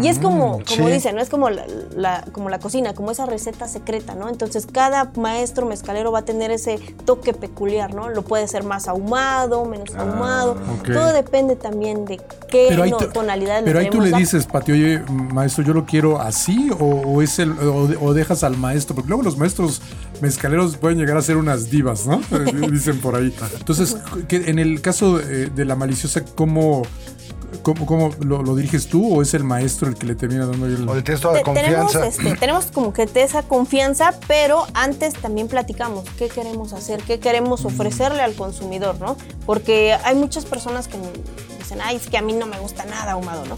Speaker 3: Y es como,
Speaker 2: Mm,
Speaker 3: como
Speaker 2: sí.
Speaker 3: dicen, ¿no? Es como la, la- como la cocina, como esa receta secreta, ¿no? Entonces cada maestro mezcalero va a tener ese toque peculiar, ¿no? Lo puede ser más ahumado, menos
Speaker 2: Ah,
Speaker 3: ahumado. Todo depende también de qué no,
Speaker 4: tú-
Speaker 3: tonalidad
Speaker 4: pero ahí tú le dices, Pati, oye, maestro, yo lo quiero así o, o es el o, o dejas al maestro, porque luego los maestros mezcaleros pueden llegar a ser unas divas, ¿no? Dicen por ahí. Entonces, que en el caso de, de la maliciosa, ¿cómo, cómo, cómo lo, lo diriges tú o es el maestro el que le termina dando el...
Speaker 2: O le tienes toda la
Speaker 3: Te- tenemos,
Speaker 2: confianza.
Speaker 3: este, tenemos como que te- esa confianza, pero antes también platicamos qué queremos hacer, qué queremos ofrecerle al consumidor, ¿no? Porque hay muchas personas que me dicen, ay, es que a mí no me gusta nada ahumado, ¿no?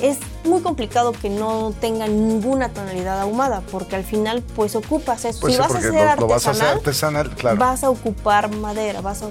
Speaker 3: Es muy complicado que no tenga ninguna tonalidad ahumada, porque al final, pues ocupas eso.
Speaker 2: Pues
Speaker 3: si
Speaker 2: sí,
Speaker 3: vas a hacer
Speaker 2: lo, lo vas a hacer
Speaker 3: artesanal,
Speaker 2: artesanal, claro.
Speaker 3: vas a ocupar madera, vas a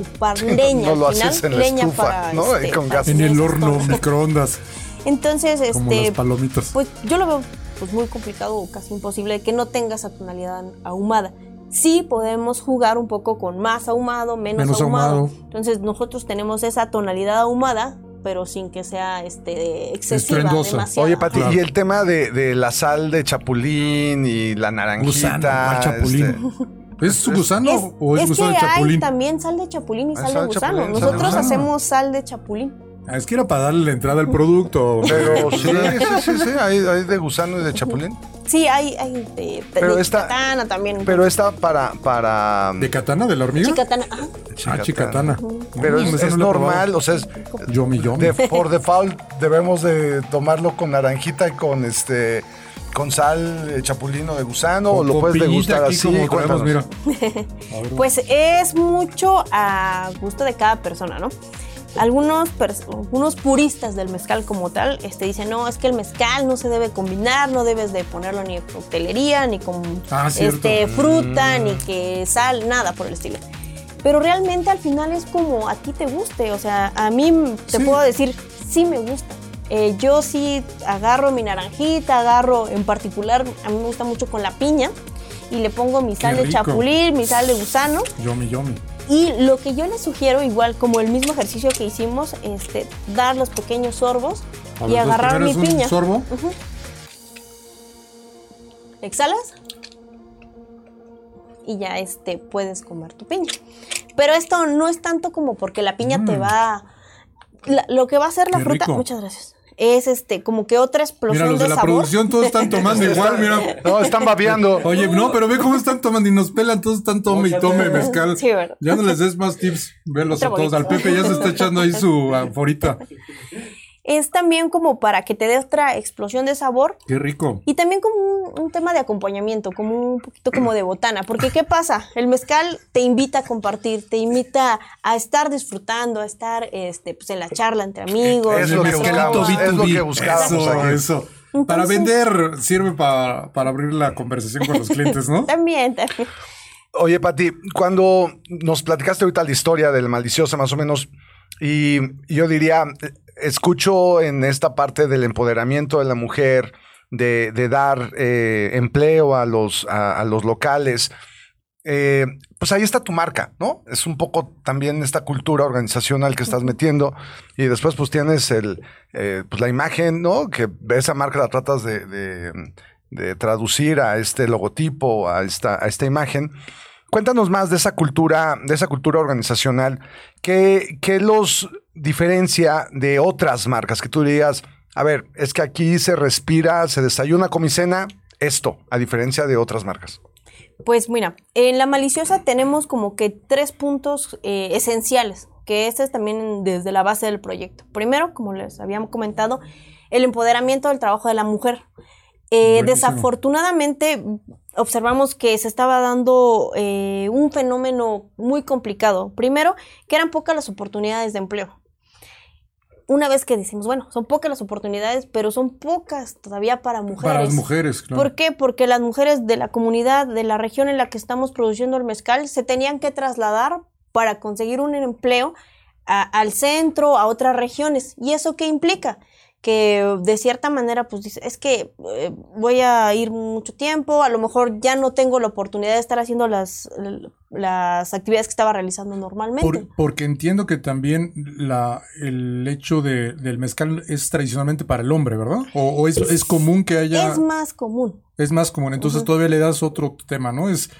Speaker 3: ocupar leña.
Speaker 2: no lo
Speaker 3: al final,
Speaker 2: haces en la
Speaker 3: leña
Speaker 2: estufa,
Speaker 3: para,
Speaker 2: ¿no? Ahí
Speaker 3: este,
Speaker 2: con
Speaker 3: para
Speaker 2: gas.
Speaker 4: En el horno, microondas,
Speaker 3: Entonces,
Speaker 4: como
Speaker 3: este,
Speaker 4: las palomitas.
Speaker 3: pues yo lo veo pues muy complicado o casi imposible que no tenga esa tonalidad ahumada. Sí podemos jugar un poco con más ahumado, menos,
Speaker 4: Menos
Speaker 3: ahumado.
Speaker 4: ahumado.
Speaker 3: Entonces nosotros tenemos esa tonalidad ahumada, pero sin que sea este excesiva, demasiado.
Speaker 2: Oye, Pati,
Speaker 4: Claro.
Speaker 2: y el tema de, de la sal de chapulín y la naranjita.
Speaker 4: Gusano, ¿cuál chapulín? ¿Es su gusano
Speaker 3: Es,
Speaker 4: o es,
Speaker 3: es
Speaker 4: gusano
Speaker 3: que
Speaker 4: de
Speaker 3: hay
Speaker 4: chapulín?
Speaker 3: también sal de chapulín y
Speaker 2: Ah,
Speaker 3: sal de
Speaker 2: sal de
Speaker 3: gusano.
Speaker 2: chapulín, sal de
Speaker 3: Nosotros
Speaker 4: gusano.
Speaker 3: hacemos sal de chapulín.
Speaker 4: Ah, es que era para darle la entrada al producto.
Speaker 2: Pero sí, sí, sí, sí, hay, hay de gusano y de chapulín.
Speaker 3: Sí, hay, hay de,
Speaker 2: Pero
Speaker 3: de
Speaker 2: esta-
Speaker 3: chicatana también.
Speaker 2: Pero está para. para
Speaker 4: ¿De katana, de la hormiga?
Speaker 3: chicatana.
Speaker 4: Ah, chicatana.
Speaker 2: Pero
Speaker 4: Mm,
Speaker 2: es,
Speaker 4: no
Speaker 2: normal, o sea, es,
Speaker 4: Yomi, yomi.
Speaker 2: de- por default debemos de tomarlo con naranjita y con este con sal de chapulín o de gusano o lo puedes degustar así.
Speaker 4: como traemos,
Speaker 2: cuéntanos.
Speaker 4: mira.
Speaker 3: Pues es mucho a gusto de cada persona, ¿no? Algunos, algunos puristas del mezcal como tal este, dicen, no, es que el mezcal no se debe combinar, no debes de ponerlo ni en coctelería, ni con
Speaker 4: Ah,
Speaker 3: este, fruta,
Speaker 2: Mm.
Speaker 3: ni que sal, nada por el estilo. Pero realmente al final es como a ti te guste, o sea, a mí te
Speaker 4: Sí.
Speaker 3: puedo decir, sí me gusta. Eh, yo sí agarro mi naranjita, agarro en particular, a mí me gusta mucho con la piña, y le pongo mi sal de chapulín, mi sal de gusano,
Speaker 4: Yomi, yomi.
Speaker 3: y lo que yo les sugiero, igual como el mismo ejercicio que hicimos, este, dar los pequeños sorbos
Speaker 4: A
Speaker 3: y agarrar mi
Speaker 4: un
Speaker 3: piña.
Speaker 4: sorbo.
Speaker 3: Exhalas y ya este puedes comer tu piña. Pero esto no es tanto como porque la piña te
Speaker 4: Mm.
Speaker 3: va la- lo que va a hacer la
Speaker 4: Qué
Speaker 3: fruta,
Speaker 4: rico.
Speaker 3: muchas gracias. Es este como que otra explosión
Speaker 4: Mira, los de
Speaker 3: de
Speaker 4: la
Speaker 3: sabor.
Speaker 4: producción todos están tomando igual, mira.
Speaker 2: No, están babeando.
Speaker 4: Oye, no, pero ve cómo están tomando y nos pelan, todos están tome y tome mezcal.
Speaker 3: Sí, ¿verdad?
Speaker 4: Ya no les des más tips, velos a todos. Al. Pepe ya se está echando ahí su aforita.
Speaker 3: Es también como para que te dé otra explosión de sabor.
Speaker 4: Qué rico.
Speaker 3: Y también como un, un, tema de acompañamiento, como un poquito como de botana. Porque ¿qué pasa? El mezcal te invita a compartir, te invita a estar disfrutando, a estar este, pues, en la charla entre amigos.
Speaker 2: Es lo que buscamos, es lo que buscábamos
Speaker 4: eso,
Speaker 2: aquí.
Speaker 4: Eso. para vender sirve para, para abrir la conversación con los clientes, ¿no?
Speaker 3: también, también.
Speaker 2: Oye, Pati, cuando nos platicaste ahorita la historia del maliciosa, más o menos, y yo diría, escucho en esta parte del empoderamiento de la mujer, de, de dar eh, empleo a los, a, a los locales. Eh, pues ahí está tu marca, ¿no? Es un poco también esta cultura organizacional que estás metiendo y después pues tienes el, eh, pues la imagen, ¿no? Que esa marca la tratas de, de, de traducir a este logotipo, a esta, a esta imagen. Cuéntanos más de esa cultura, de esa cultura organizacional. ¿Qué, qué los diferencia de otras marcas? Que tú dirías, a ver, es que aquí se respira, se desayuna con mi cena, esto, a diferencia de otras marcas.
Speaker 3: Pues mira, en la maliciosa tenemos como que tres puntos eh, esenciales, que este es también desde la base del proyecto. Primero, como les habíamos comentado, el empoderamiento del trabajo de la mujer. Eh, desafortunadamente observamos que se estaba dando eh, un fenómeno muy complicado. Primero, que eran pocas las oportunidades de empleo. Una vez que decimos, bueno, son pocas las oportunidades, pero son pocas todavía para mujeres.
Speaker 4: Para las mujeres, claro.
Speaker 3: ¿Por qué? Porque las mujeres de la comunidad, de la región en la que estamos produciendo el mezcal, se tenían que trasladar para conseguir un empleo a, al centro, a otras regiones. ¿Y eso qué implica? Que de cierta manera pues dice, es que eh, voy a ir mucho tiempo, a lo mejor ya no tengo la oportunidad de estar haciendo las, las actividades que estaba realizando normalmente.
Speaker 4: Por, porque entiendo que también la, el hecho de, del mezcal es tradicionalmente para el hombre, ¿verdad? O, o es, es, común que haya...
Speaker 3: Es más común.
Speaker 4: Es más común, entonces uh -huh. todavía le das otro tema, ¿no? Es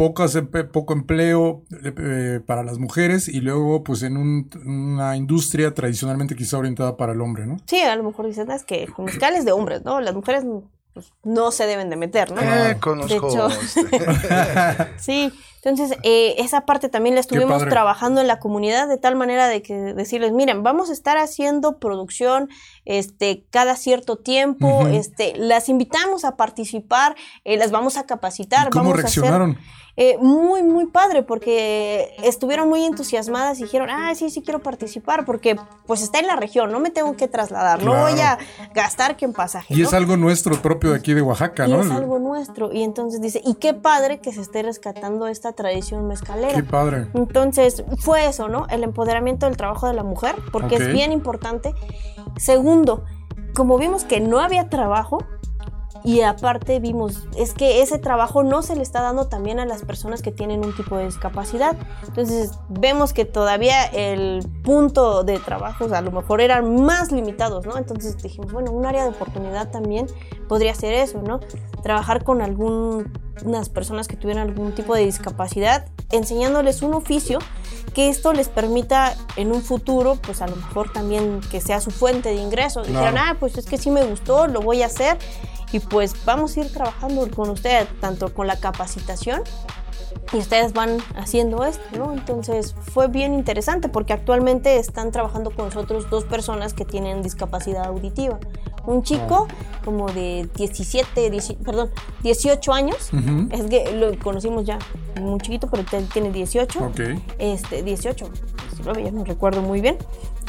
Speaker 4: pocas, poco empleo eh, para las mujeres y luego pues en un, una industria tradicionalmente quizá orientada para el hombre, ¿no?
Speaker 3: Sí, a lo mejor dicen, es que con mezcales de hombres, ¿no? Las mujeres pues, no se deben de meter, ¿no?
Speaker 2: Eh, conozco.
Speaker 3: De hecho, sí, entonces eh, esa parte también la estuvimos trabajando en la comunidad de tal manera de que decirles, miren, vamos a estar haciendo producción este cada cierto tiempo, uh -huh. este las invitamos a participar, eh, las vamos a capacitar,
Speaker 4: ¿Y ¿Cómo
Speaker 3: vamos
Speaker 4: reaccionaron?
Speaker 3: A hacer, eh, muy, muy padre, porque estuvieron muy entusiasmadas y dijeron, ah, sí, sí quiero participar, porque pues está en la región, no me tengo que trasladar, claro. no voy a gastar que en pasaje.
Speaker 4: Y
Speaker 3: ¿no?
Speaker 4: es algo nuestro propio de aquí de Oaxaca,
Speaker 3: y
Speaker 4: ¿no?
Speaker 3: Es algo nuestro. Y entonces dice, y qué padre que se esté rescatando esta tradición mezcalera.
Speaker 4: Qué padre.
Speaker 3: Entonces, fue eso, ¿no? El empoderamiento del trabajo de la mujer, porque okay. es bien importante. Segundo, como vimos que no había trabajo, y aparte vimos, es que ese trabajo no se le está dando también a las personas que tienen un tipo de discapacidad. Entonces vemos que todavía el punto de trabajo a lo mejor eran más limitados, ¿no? Entonces dijimos, bueno, un área de oportunidad también podría ser eso, ¿no? Trabajar con algunas personas que tuvieran algún tipo de discapacidad, enseñándoles un oficio que esto les permita en un futuro, pues a lo mejor también que sea su fuente de ingresos. Claro. Dijeron, ah, pues es que sí me gustó, lo voy a hacer y pues vamos a ir trabajando con ustedes, tanto con la capacitación y ustedes van haciendo esto, ¿no? Entonces fue bien interesante porque actualmente están trabajando con nosotros dos personas que tienen discapacidad auditiva. Un chico como de 17, 10, perdón, 18 años, uh -huh. es que lo conocimos ya muy chiquito, pero tiene 18.
Speaker 4: Okay.
Speaker 3: Este, 18, 19, ya no recuerdo muy bien.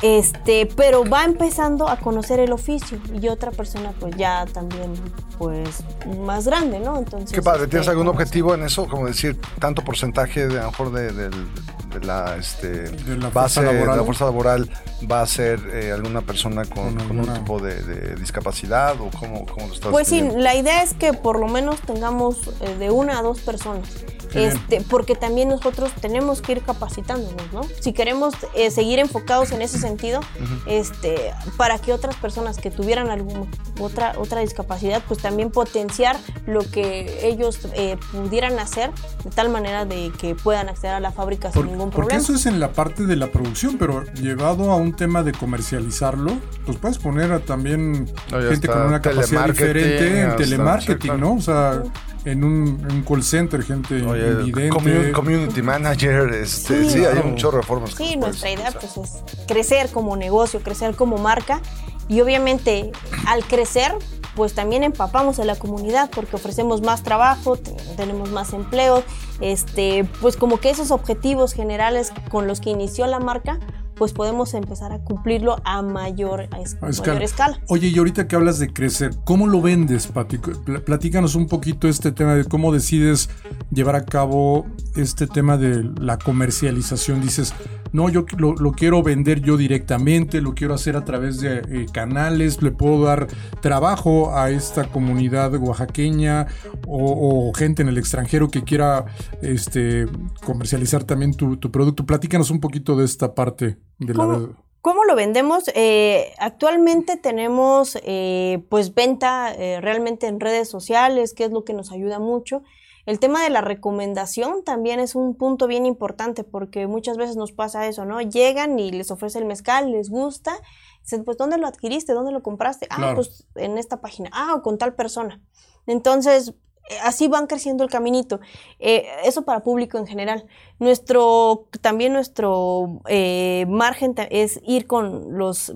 Speaker 3: Este, pero va empezando a conocer el oficio y otra persona pues ya también pues más grande, ¿no? Entonces
Speaker 2: Qué padre, ¿tienes este, algún objetivo en eso? Como decir, tanto porcentaje de a lo mejor de, de, de la este
Speaker 4: de la
Speaker 2: base
Speaker 4: fuerza laboral.
Speaker 2: de la fuerza laboral va a ser eh, alguna persona con, con, un tipo de, de, discapacidad o cómo, cómo lo estás
Speaker 3: Pues sí, la idea es que por lo menos tengamos eh, de una a dos personas. Este, porque también nosotros tenemos que ir capacitándonos, ¿no? Si queremos eh, seguir enfocados en ese sentido, uh -huh. este, para que otras personas que tuvieran alguna otra, otra discapacidad, pues también potenciar lo que ellos eh, pudieran hacer de tal manera de que puedan acceder a la fábrica
Speaker 4: Por,
Speaker 3: sin ningún
Speaker 4: porque
Speaker 3: problema.
Speaker 4: eso es en la parte de la producción, pero llevado a un tema de comercializarlo, pues puedes poner a también
Speaker 2: No,
Speaker 4: gente
Speaker 2: está,
Speaker 4: con una capacidad diferente en telemarketing. ¿no? O sea, en un, en un call center, gente
Speaker 2: Oye,
Speaker 4: invidente.
Speaker 2: community, community manager, este,
Speaker 3: Sí,
Speaker 2: sí, hay un chorro de formas.
Speaker 3: Sí, nuestra idea
Speaker 2: usar.
Speaker 3: pues es crecer como negocio, crecer como marca y obviamente al crecer pues también empapamos a la comunidad porque ofrecemos más trabajo, tenemos más empleo, este, pues como que esos objetivos generales con los que inició la marca, pues podemos empezar a cumplirlo a mayor, escala.
Speaker 4: Oye, y ahorita que hablas de crecer, ¿cómo lo vendes, Pati? Platícanos un poquito este tema de cómo decides llevar a cabo este tema de la comercialización. Dices, no, yo lo, quiero vender yo directamente, lo quiero hacer a través de eh, canales, le puedo dar trabajo a esta comunidad oaxaqueña o, gente en el extranjero que quiera este, comercializar también tu, producto. Platícanos un poquito de esta parte de
Speaker 3: ¿Cómo, la... ¿Cómo lo vendemos? Eh, actualmente tenemos eh, pues venta realmente en redes sociales, que es lo que nos ayuda mucho. El tema de la recomendación también es un punto bien importante porque muchas veces nos pasa eso, ¿no? Llegan y les ofrece el mezcal, les gusta, dicen, pues ¿dónde lo adquiriste? ¿Dónde lo compraste? Ah, pues en esta página. Ah, o con tal persona. Entonces, eh, así van creciendo el caminito. Eh, eso para público en general. Nuestro, también nuestro eh, margen es ir con los,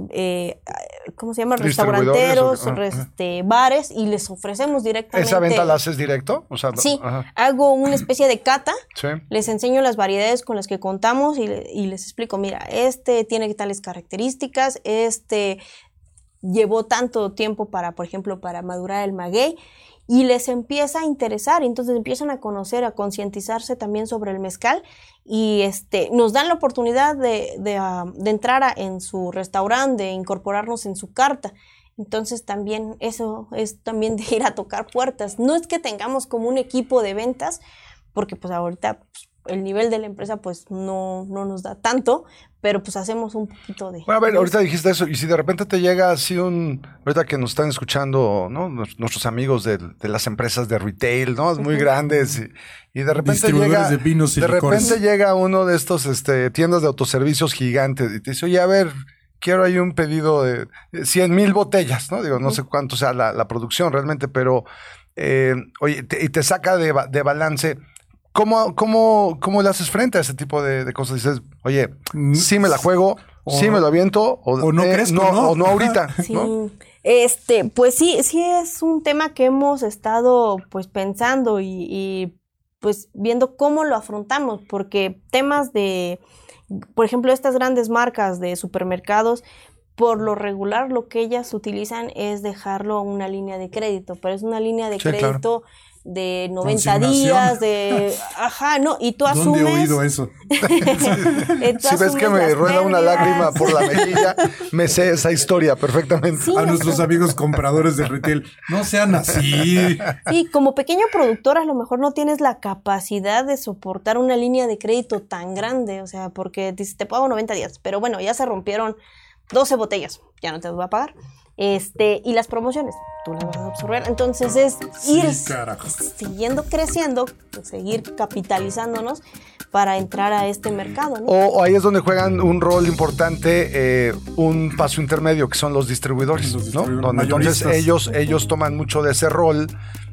Speaker 3: ¿cómo se llama? Restauranteros, este, bares y les ofrecemos directamente.
Speaker 2: ¿Esa venta la haces directo?
Speaker 3: sí, hago una especie de cata, les enseño las variedades con las que contamos y, y les explico, mira, este tiene tales características, este llevó tanto tiempo para, por ejemplo, para madurar el maguey y les empieza a interesar, entonces empiezan a conocer, a concientizarse también sobre el mezcal y este, nos dan la oportunidad de, de, ah, entrar en su restaurante, de incorporarnos en su carta. Entonces también eso es también de ir a tocar puertas. No es que tengamos como un equipo de ventas, porque pues ahorita pues, el nivel de la empresa pues no, no nos da tanto, pero pues hacemos un poquito de...
Speaker 2: Bueno, a ver, ahorita dijiste eso, y si de repente te llega así un, ahorita que nos están escuchando, ¿no? Nuestros amigos de, las empresas de retail, ¿no? Muy grandes, y, de repente llega... De, vinos y de repente llega uno de estos este, tiendas de autoservicios gigantes y te dice, oye, a ver, quiero ahí un pedido de 100 mil botellas, ¿no? Digo, no sé cuánto sea la, producción realmente, pero, eh, oye, y te saca de, de balance ¿Cómo, cómo, cómo le haces frente a ese tipo de, cosas? Dices, oye, mm. sí me la juego, sí me lo aviento, o, no, eh, no, o no ahorita. Sí.
Speaker 3: Este, pues sí, sí es un tema que hemos estado pues pensando y, pues viendo cómo lo afrontamos, porque temas de, por ejemplo, estas grandes marcas de supermercados, por lo regular lo que ellas utilizan es dejarlo a una línea de crédito, pero es una línea de crédito de 90 días, de... Ajá, no, y tú asumes...
Speaker 4: ¿Dónde he oído eso?
Speaker 2: si ves que me rueda una lágrima por la mejilla, me sé esa historia perfectamente.
Speaker 4: a nuestros amigos compradores de retail, no sean así.
Speaker 3: Sí, como pequeño productor a lo mejor no tienes la capacidad de soportar una línea de crédito tan grande, o sea, porque te pago 90 días, pero bueno, ya se rompieron 12 botellas, ya no te voy a pagar. Este, y las promociones, tú las vas a absorber. Entonces es ir siguiendo creciendo, seguir capitalizándonos para entrar a este mercado.
Speaker 2: O, ahí es donde juegan un rol importante, eh, un paso intermedio, que son los distribuidores, ¿no? Donde entonces ellos, ellos toman mucho de ese rol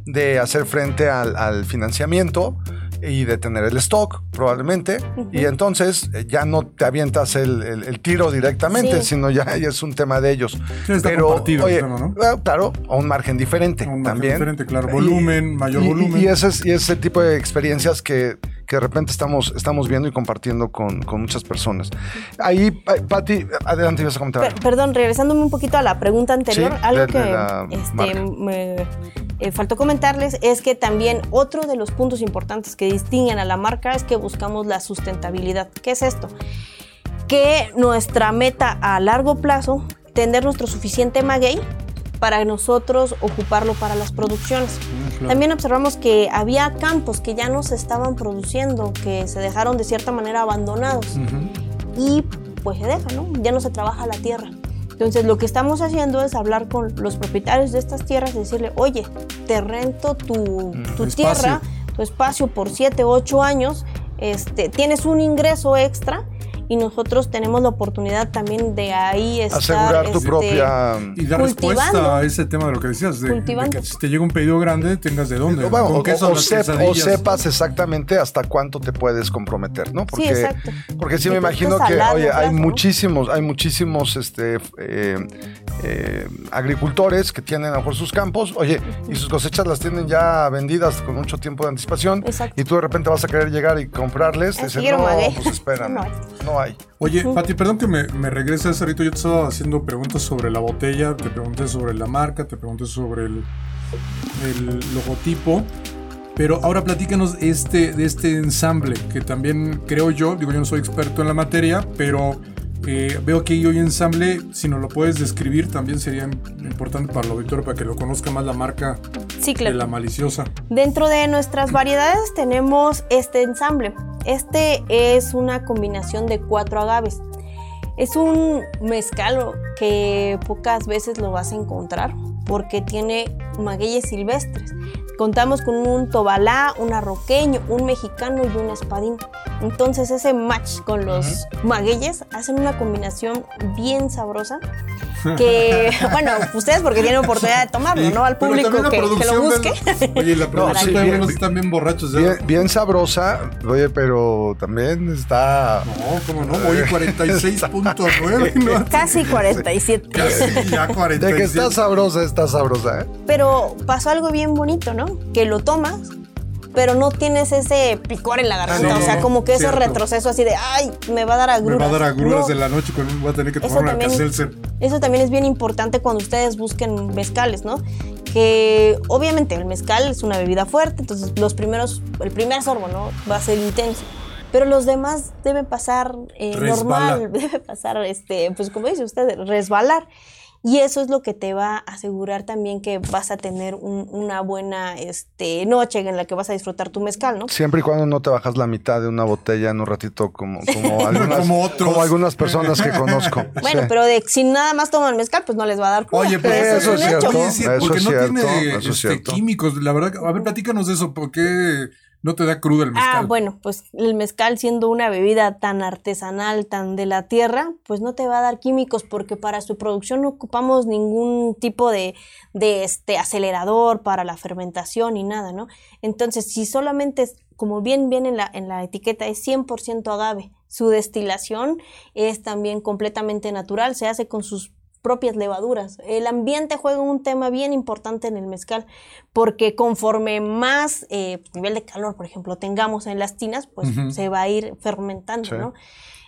Speaker 2: de hacer frente al, al financiamiento y de tener el stock, probablemente. Y entonces eh, ya no te avientas el, tiro directamente, sino ya, es un tema de ellos.
Speaker 4: Pero, oye, ¿no?
Speaker 2: Eh, claro, a un margen diferente. un margen también.
Speaker 4: diferente, claro. Volumen, mayor volumen.
Speaker 2: Y, ese, y ese tipo de experiencias que, que de repente estamos, estamos viendo y compartiendo con, muchas personas. Ahí, Patti, adelante, ibas a comentar.
Speaker 3: perdón, regresándome un poquito a la pregunta anterior, algo que este, me eh, faltó comentarles es que también otro de los puntos importantes que distinguen a la marca es que buscamos la sustentabilidad. ¿Qué es esto? Que nuestra meta a largo plazo, tener nuestro suficiente maguey para nosotros ocuparlo para las producciones. Mm, también observamos que había campos que ya no se estaban produciendo, que se dejaron de cierta manera abandonados. Y pues se deja, ¿no? Ya no se trabaja la tierra. Entonces lo que estamos haciendo es hablar con los propietarios de estas tierras y decirle, oye, te rento tu, mm, tierra, tu espacio por 7, 8 años, este, tienes un ingreso extra y nosotros tenemos la oportunidad también de ahí estar
Speaker 2: Asegurar tu
Speaker 3: este,
Speaker 2: propia.
Speaker 4: Y dar respuesta
Speaker 3: Cultivando.
Speaker 4: a ese tema de lo que decías, de, de que si te llega un pedido grande, tengas de dónde.
Speaker 2: Bueno,
Speaker 4: ¿Con
Speaker 2: o,
Speaker 4: qué son
Speaker 2: o sep- sepas exactamente hasta cuánto te puedes comprometer, ¿no?
Speaker 3: Sí, exacto.
Speaker 2: Porque sí me imagino que, oye, hay muchísimos, hay muchísimos este, eh, eh, agricultores que tienen a lo mejor sus campos, oye, y sus cosechas las tienen ya vendidas con mucho tiempo de anticipación,
Speaker 3: Exacto.
Speaker 2: y tú de repente vas a querer llegar y comprarles, te dicen,
Speaker 3: quiero
Speaker 2: no,
Speaker 3: maguey".
Speaker 2: pues espérame,
Speaker 3: No hay.
Speaker 2: no
Speaker 4: Oye, Pati, perdón que me, me regrese hace ahorita. Yo te estaba haciendo preguntas sobre la botella, te pregunté sobre la marca, te pregunté sobre el, el logotipo. Pero ahora platícanos este, de este ensamble, que también creo yo, digo yo no soy experto en la materia, pero eh, veo que hoy ensamble, si nos lo puedes describir, también sería importante para el auditorio, para que lo conozca más la marca
Speaker 3: Sí,
Speaker 4: de la maliciosa.
Speaker 3: Dentro de nuestras variedades tenemos este ensamble. Este es una combinación de cuatro agaves. Es un mezcal que pocas veces lo vas a encontrar porque tiene magueyes silvestres. Contamos con un tobalá, un arroqueño, un mexicano y un espadín. Entonces ese match con los magueyes hacen una combinación bien sabrosa que, bueno, ustedes porque tienen oportunidad de tomarlo, ¿no? Al público que, que lo busque.
Speaker 4: del- Oye, la producción
Speaker 2: sí,
Speaker 4: también
Speaker 2: bien-
Speaker 4: están bien borrachos. ¿ya?
Speaker 2: Bien, bien sabrosa, oye, pero también está...
Speaker 4: No, cómo no, oye, 46.9, ¿no?
Speaker 3: Casi 47.
Speaker 4: Casi ya 46.
Speaker 2: De que está sabrosa, está sabrosa, ¿eh?
Speaker 3: Pero pasó algo bien bonito, ¿no? Que lo tomas, pero no tienes ese picor en la garganta.
Speaker 4: Ah, no,
Speaker 3: o sea, como que ese
Speaker 4: cierto.
Speaker 3: retroceso así de, ay, me va a dar
Speaker 4: Me
Speaker 3: agruras.
Speaker 4: va a dar agruras
Speaker 3: No,
Speaker 4: en la noche con voy a tener que
Speaker 3: Eso
Speaker 4: tomar una
Speaker 3: también-. Eso también es bien importante cuando ustedes busquen mezcales, ¿no? Que obviamente el mezcal es una bebida fuerte, entonces los primeros, el primer sorbo, ¿no? Va a ser intenso. Pero los demás deben pasar eh, normal, debe pasar, este, pues como dice usted, resbalar. Y eso es lo que te va a asegurar también que vas a tener un- una buena este, noche en la que vas a disfrutar tu mezcal, ¿no?
Speaker 2: Siempre y cuando no te bajas la mitad de una botella en un ratito como, como, algunas,
Speaker 4: Como otros.
Speaker 2: como algunas personas que conozco.
Speaker 3: Bueno,
Speaker 2: Sí.
Speaker 3: pero de, si nada más toman mezcal, pues no les va a dar cruda.
Speaker 4: Oye, pero
Speaker 2: Eso
Speaker 3: un
Speaker 2: es
Speaker 3: hecho.
Speaker 2: cierto.
Speaker 4: Oye, sí,
Speaker 2: eso
Speaker 4: porque no
Speaker 2: cierto,
Speaker 4: tiene
Speaker 2: eso es
Speaker 4: este,
Speaker 2: cierto.
Speaker 4: químicos. La verdad, a ver, platícanos de eso. ¿Por qué no te da cruda el mezcal?
Speaker 3: Ah, bueno, pues el mezcal siendo una bebida tan artesanal, tan de la tierra, pues no te va a dar químicos porque para su producción no ocupamos ningún tipo de, de este acelerador para la fermentación ni nada, ¿no? Entonces, si solamente, es, como bien viene en la, en la etiqueta, es 100% agave, su destilación es también completamente natural, se hace con sus propias levaduras. El ambiente juega un tema bien importante en el mezcal, porque conforme más eh, nivel de calor, por ejemplo, tengamos en las tinas, pues se va a ir fermentando,
Speaker 2: Sí.
Speaker 3: ¿no?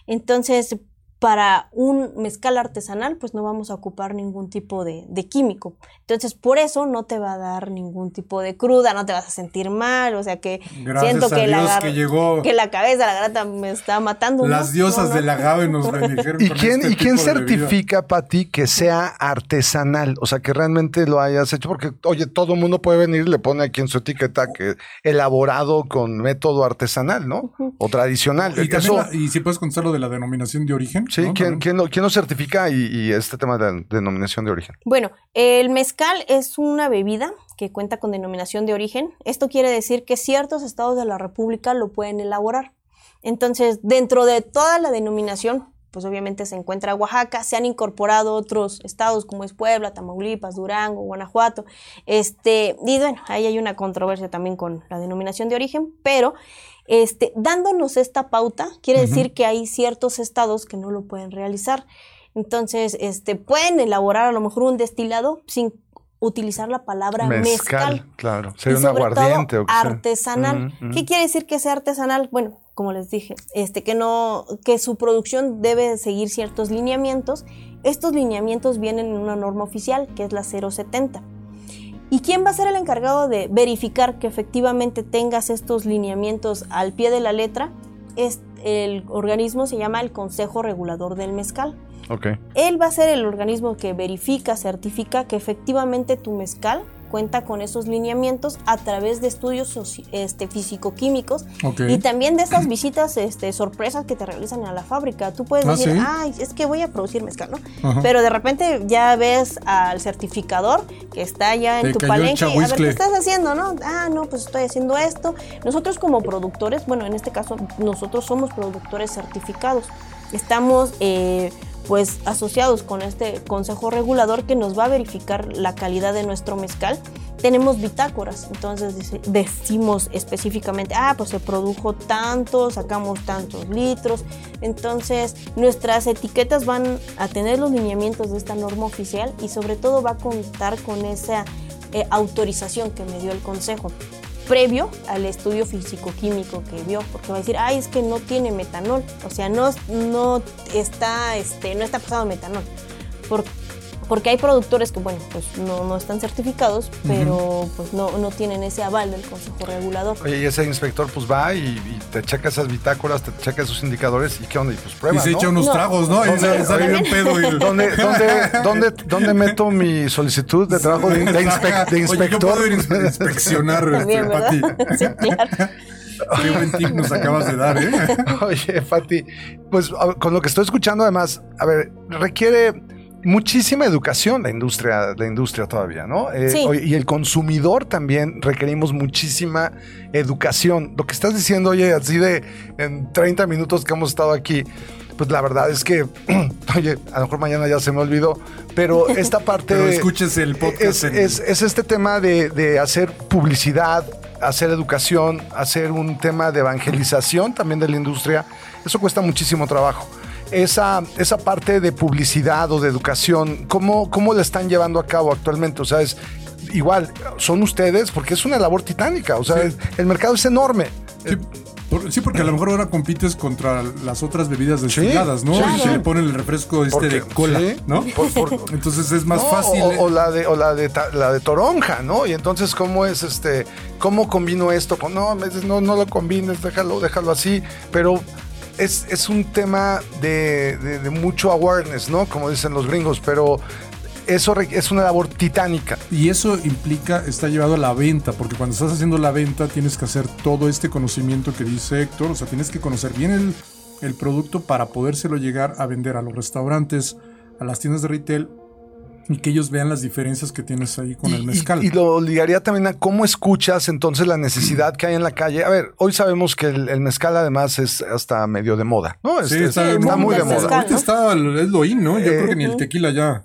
Speaker 3: Entonces, para un mezcal artesanal, pues no vamos a ocupar ningún tipo de, de químico. Entonces, por eso no te va a dar ningún tipo de cruda, no te vas a sentir mal, o sea que
Speaker 4: Gracias
Speaker 3: siento que la,
Speaker 4: Dios que llegó
Speaker 3: que la cabeza, la garganta me está matando. ¿no?
Speaker 4: las diosas
Speaker 3: No, no.
Speaker 4: del agave nos bendijeron
Speaker 2: ¿Y
Speaker 4: con
Speaker 2: quién,
Speaker 4: este
Speaker 2: ¿y quién certifica, Pati, que sea artesanal? O sea, que realmente lo hayas hecho. Porque, oye, todo el mundo puede venir y le pone aquí en su etiqueta que elaborado con método artesanal, ¿no? O tradicional.
Speaker 4: Y, también
Speaker 2: Eso,
Speaker 4: la- y si puedes contestar lo de la denominación de origen.
Speaker 2: Sí,
Speaker 4: ¿no?
Speaker 2: ¿quién, quién lo, quién lo certifica y, y este tema de denominación de origen?
Speaker 3: Bueno, el mezcal es una bebida que cuenta con denominación de origen. Esto quiere decir que ciertos estados de la República lo pueden elaborar. Entonces, dentro de toda la denominación, pues obviamente se encuentra Oaxaca, se han incorporado otros estados como es Puebla, Tamaulipas, Durango, Guanajuato. Este, y bueno, ahí hay una controversia también con la denominación de origen, pero este, dándonos esta pauta, quiere decir que hay ciertos estados que no lo pueden realizar. Entonces, este, pueden elaborar a lo mejor un destilado sin utilizar la palabra mezcal.
Speaker 2: claro.
Speaker 3: Y
Speaker 2: Sería un aguardiente
Speaker 3: todo
Speaker 2: o
Speaker 3: artesanal.
Speaker 2: Mm, mm.
Speaker 3: ¿Qué quiere decir que sea artesanal? Bueno, como les dije, este que no que su producción debe seguir ciertos lineamientos. Estos lineamientos vienen en una norma oficial, que es la 070. ¿Y quién va a ser el encargado de verificar que efectivamente tengas estos lineamientos al pie de la letra? Es el organismo se llama el Consejo Regulador del Mezcal.
Speaker 2: Ok.
Speaker 3: Él va a ser el organismo que verifica, certifica que efectivamente tu mezcal cuenta con esos lineamientos a través de estudios este, físico-químicos y también de esas visitas este, sorpresas que te realizan a la fábrica. Tú puedes
Speaker 4: Ah,
Speaker 3: decir,
Speaker 4: ¿sí?
Speaker 3: ay, es que voy a producir mezcal, ¿no?
Speaker 4: Ajá.
Speaker 3: Pero de repente ya ves al certificador que está ya en
Speaker 4: Te
Speaker 3: tu palenque. A ver. ¿qué estás haciendo, no? Ah, no, pues estoy haciendo esto. Nosotros como productores, bueno, en este caso, nosotros somos productores certificados. estamos eh, pues asociados con este consejo regulador que nos va a verificar la calidad de nuestro mezcal. Tenemos bitácoras, entonces decimos específicamente, ah, pues se produjo tanto, sacamos tantos litros. Entonces nuestras etiquetas van a tener los lineamientos de esta norma oficial y sobre todo va a contar con esa eh, autorización que me dio el consejo previo al estudio físico-químico que vio, porque va a decir, ay, es que no tiene metanol, o sea, no, no, está, este, no está pasado metanol. Por, porque hay productores que, bueno, pues no, no están certificados, pero pues no, no tienen ese aval del Consejo Regulador.
Speaker 2: Oye, y ese inspector pues va y, te checa esas bitácoras, te checa esos indicadores y qué onda, y pues prueba,
Speaker 4: Y se echa unos tragos, ¿no? Y sale bien pedo. Y...
Speaker 2: ¿Dónde, dónde, dónde, dónde, meto mi solicitud de trabajo de, de, inspector?
Speaker 4: Oye, yo puedo ir a inspeccionar, También, este. Sí, claro. Qué buen tip nos acabas de dar, ¿eh?
Speaker 2: Oye, Pati, pues con lo que estoy escuchando, además, a ver, requiere muchísima educación la industria, la industria todavía, ¿no? Eh, y el consumidor también requerimos muchísima educación. Lo que estás diciendo, oye, así de en 30 minutos que hemos estado aquí, pues la verdad es que, oye, a lo mejor mañana ya se me olvidó, pero esta parte...
Speaker 4: pero escuches el podcast.
Speaker 2: Es, es, este tema de, de hacer publicidad, hacer educación, hacer un tema de evangelización también de la industria. Eso cuesta muchísimo trabajo esa, esa parte de publicidad o de educación, ¿cómo, ¿cómo la están llevando a cabo actualmente? O sea, es igual, son ustedes, porque es una labor titánica, o sea, el, mercado es enorme.
Speaker 4: Sí. porque a lo mejor ahora compites contra las otras bebidas destiladas, ¿no? Y se le pone el refresco este de cola, ¿no? entonces es más fácil.
Speaker 2: O, la de o la de la de toronja, ¿no? Y entonces cómo es este, cómo combino esto con no, no no lo combines, déjalo, déjalo así, pero es, un tema de, mucho awareness, ¿no? Como dicen los gringos, pero eso es una labor titánica.
Speaker 4: Y eso implica, está llevado a la venta, porque cuando estás haciendo la venta tienes que hacer todo este conocimiento que dice Héctor, o sea, tienes que conocer bien el, el producto para podérselo llegar a vender a los restaurantes, a las tiendas de retail y que ellos vean las diferencias que tienes ahí con el mezcal.
Speaker 2: Y, lo ligaría también a cómo escuchas entonces la necesidad que hay en la calle. A ver, hoy sabemos que el, mezcal además es hasta medio de moda, ¿no?
Speaker 4: Sí, está, muy de moda. Ahorita está el, lo ¿no? Yo creo que ni el eh, tequila ya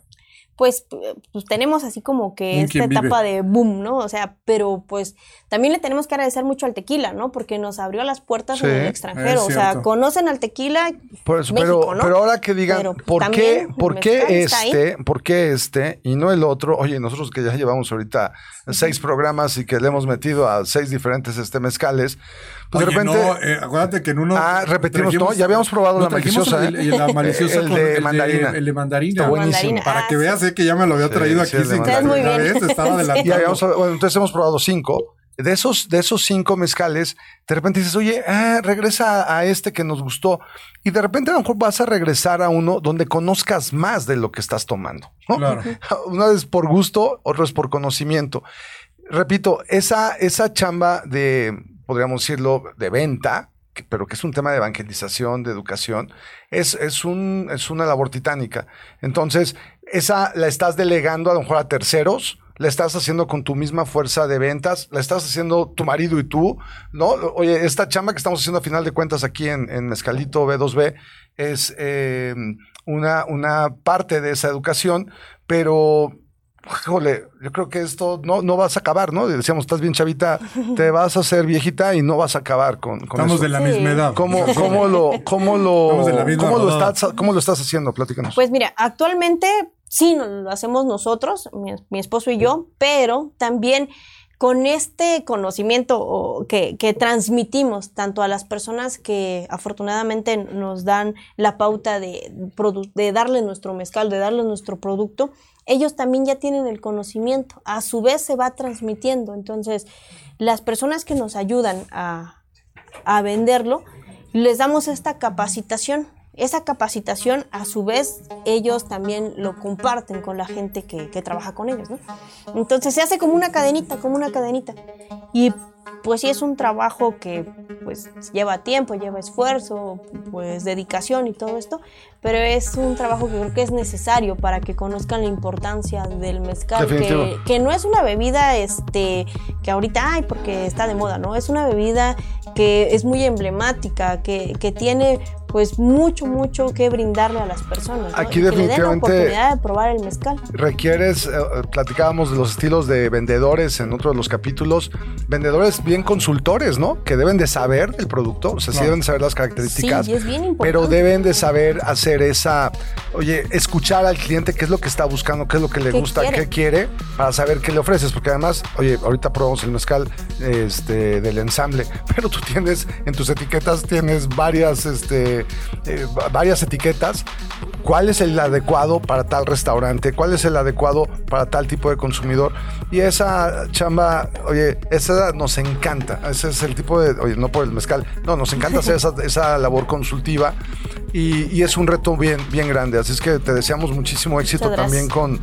Speaker 3: pues, pues tenemos así como que esta etapa de boom, ¿no? O sea, pero pues también le tenemos que agradecer mucho al tequila, ¿no? Porque nos abrió las puertas en el extranjero. O sea, conocen al tequila.
Speaker 2: Por eso, pero, pero ahora que digan, ¿por qué, por qué este, por qué este y no el otro? Oye, nosotros que ya llevamos ahorita seis programas y que le hemos metido a seis diferentes este mezcales,
Speaker 4: pues de repente. No, eh, acuérdate que en uno.
Speaker 2: Ah, repetimos, no, ya habíamos probado la maliciosa.
Speaker 4: El, el, la maliciosa
Speaker 2: el, de mandarina.
Speaker 4: El de, mandarina.
Speaker 2: buenísimo.
Speaker 4: Para que veas eh, que ya me lo había traído aquí sin
Speaker 3: que muy bien. Vez,
Speaker 4: estaba adelantado.
Speaker 2: Habíamos, bueno, entonces hemos probado cinco. De esos, de esos cinco mezcales, de repente dices, oye, ah, regresa a este que nos gustó. Y de repente a lo mejor vas a regresar a uno donde conozcas más de lo que estás tomando. ¿no? Claro. Una vez por gusto, otro es por conocimiento. Repito, esa, esa chamba de, podríamos decirlo, de venta, pero que es un tema de evangelización, de educación, es, es, un, es una labor titánica. Entonces, esa la estás delegando a lo mejor a terceros, la estás haciendo con tu misma fuerza de ventas, la estás haciendo tu marido y tú, ¿no? Oye, esta chamba que estamos haciendo a final de cuentas aquí en, en Mezcalito B2B es eh, una, una parte de esa educación, pero híjole, yo creo que esto no, no vas a acabar, ¿no? Decíamos, estás bien chavita, te vas a hacer viejita y no vas a acabar con, con
Speaker 4: Estamos de la misma edad.
Speaker 2: ¿Cómo, cómo lo, cómo lo, cómo lo, estás, cómo lo estás haciendo? Platícanos.
Speaker 3: Pues mira, actualmente sí lo hacemos nosotros, mi, esposo y yo, pero también con este conocimiento que, que, transmitimos tanto a las personas que afortunadamente nos dan la pauta de, de darle nuestro mezcal, de darle nuestro producto, ellos también ya tienen el conocimiento, a su vez se va transmitiendo. Entonces, las personas que nos ayudan a, venderlo, les damos esta capacitación. Esa capacitación, a su vez, ellos también lo comparten con la gente que, trabaja con ellos, Entonces se hace como una cadenita, como una cadenita. Y pues sí es un trabajo que pues lleva tiempo, lleva esfuerzo, pues dedicación y todo esto, pero es un trabajo que creo que es necesario para que conozcan la importancia del mezcal, que, que, no es una bebida este que ahorita hay porque está de moda, ¿no? Es una bebida que es muy emblemática, que, que tiene pues mucho, mucho que brindarle a las personas. ¿no?
Speaker 2: Aquí
Speaker 3: Y que le den la
Speaker 2: definitivamente-
Speaker 3: oportunidad de probar el mezcal.
Speaker 2: requieres, eh, platicábamos de los estilos de vendedores en otro de los capítulos, vendedores bien consultores, ¿no? Que deben de saber el producto, o sea, sí
Speaker 4: Claro.
Speaker 2: deben de saber las características,
Speaker 3: Sí, y es bien importante.
Speaker 2: pero deben de saber hacer esa, oye, escuchar al cliente qué es lo que está buscando, qué es lo que le
Speaker 3: ¿Qué
Speaker 2: gusta,
Speaker 3: quiere?
Speaker 2: qué quiere, para saber qué le ofreces, porque además, oye, ahorita probamos el mezcal este, del ensamble, pero tú tienes, en tus etiquetas tienes varias, este, eh, va- varias etiquetas cuál es el adecuado para tal restaurante, cuál es el adecuado para tal tipo de consumidor. Y esa chamba, oye, esa nos encanta. Ese es el tipo de, oye, no por el mezcal, no, nos encanta hacer esa, esa labor consultiva y, y es un reto bien, bien grande. Así es que te deseamos muchísimo éxito también con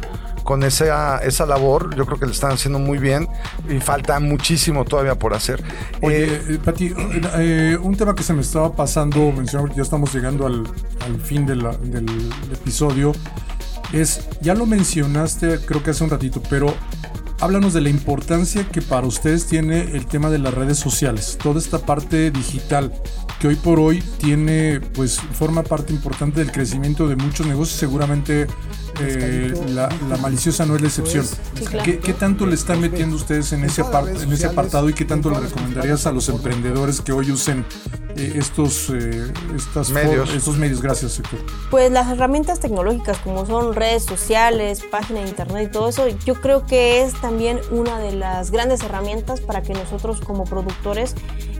Speaker 2: con esa, esa labor, yo creo que le están haciendo muy bien y falta muchísimo todavía por hacer.
Speaker 4: Oye,
Speaker 2: Eh,
Speaker 4: eh, Pati, eh, un tema que se me estaba pasando, mencionar que ya estamos llegando al, al fin de la- del episodio, es, ya lo mencionaste creo que hace un ratito, pero háblanos de la importancia que para ustedes tiene el tema de las redes sociales, toda esta parte digital que hoy por hoy tiene, pues forma parte importante del crecimiento de muchos negocios, seguramente eh, la, la maliciosa no es la excepción.
Speaker 3: Sí, claro.
Speaker 4: ¿Qué, qué tanto le están metiendo ustedes en ese, apart- en ese apartado y qué tanto le recomendarías a los emprendedores que hoy usen eh, estos, eh, estas for-
Speaker 2: Medios.
Speaker 4: estos medios? Gracias, Héctor.
Speaker 3: Pues las herramientas tecnológicas como son redes sociales, página de internet y todo eso, yo creo que es también una de las grandes herramientas para que nosotros como productores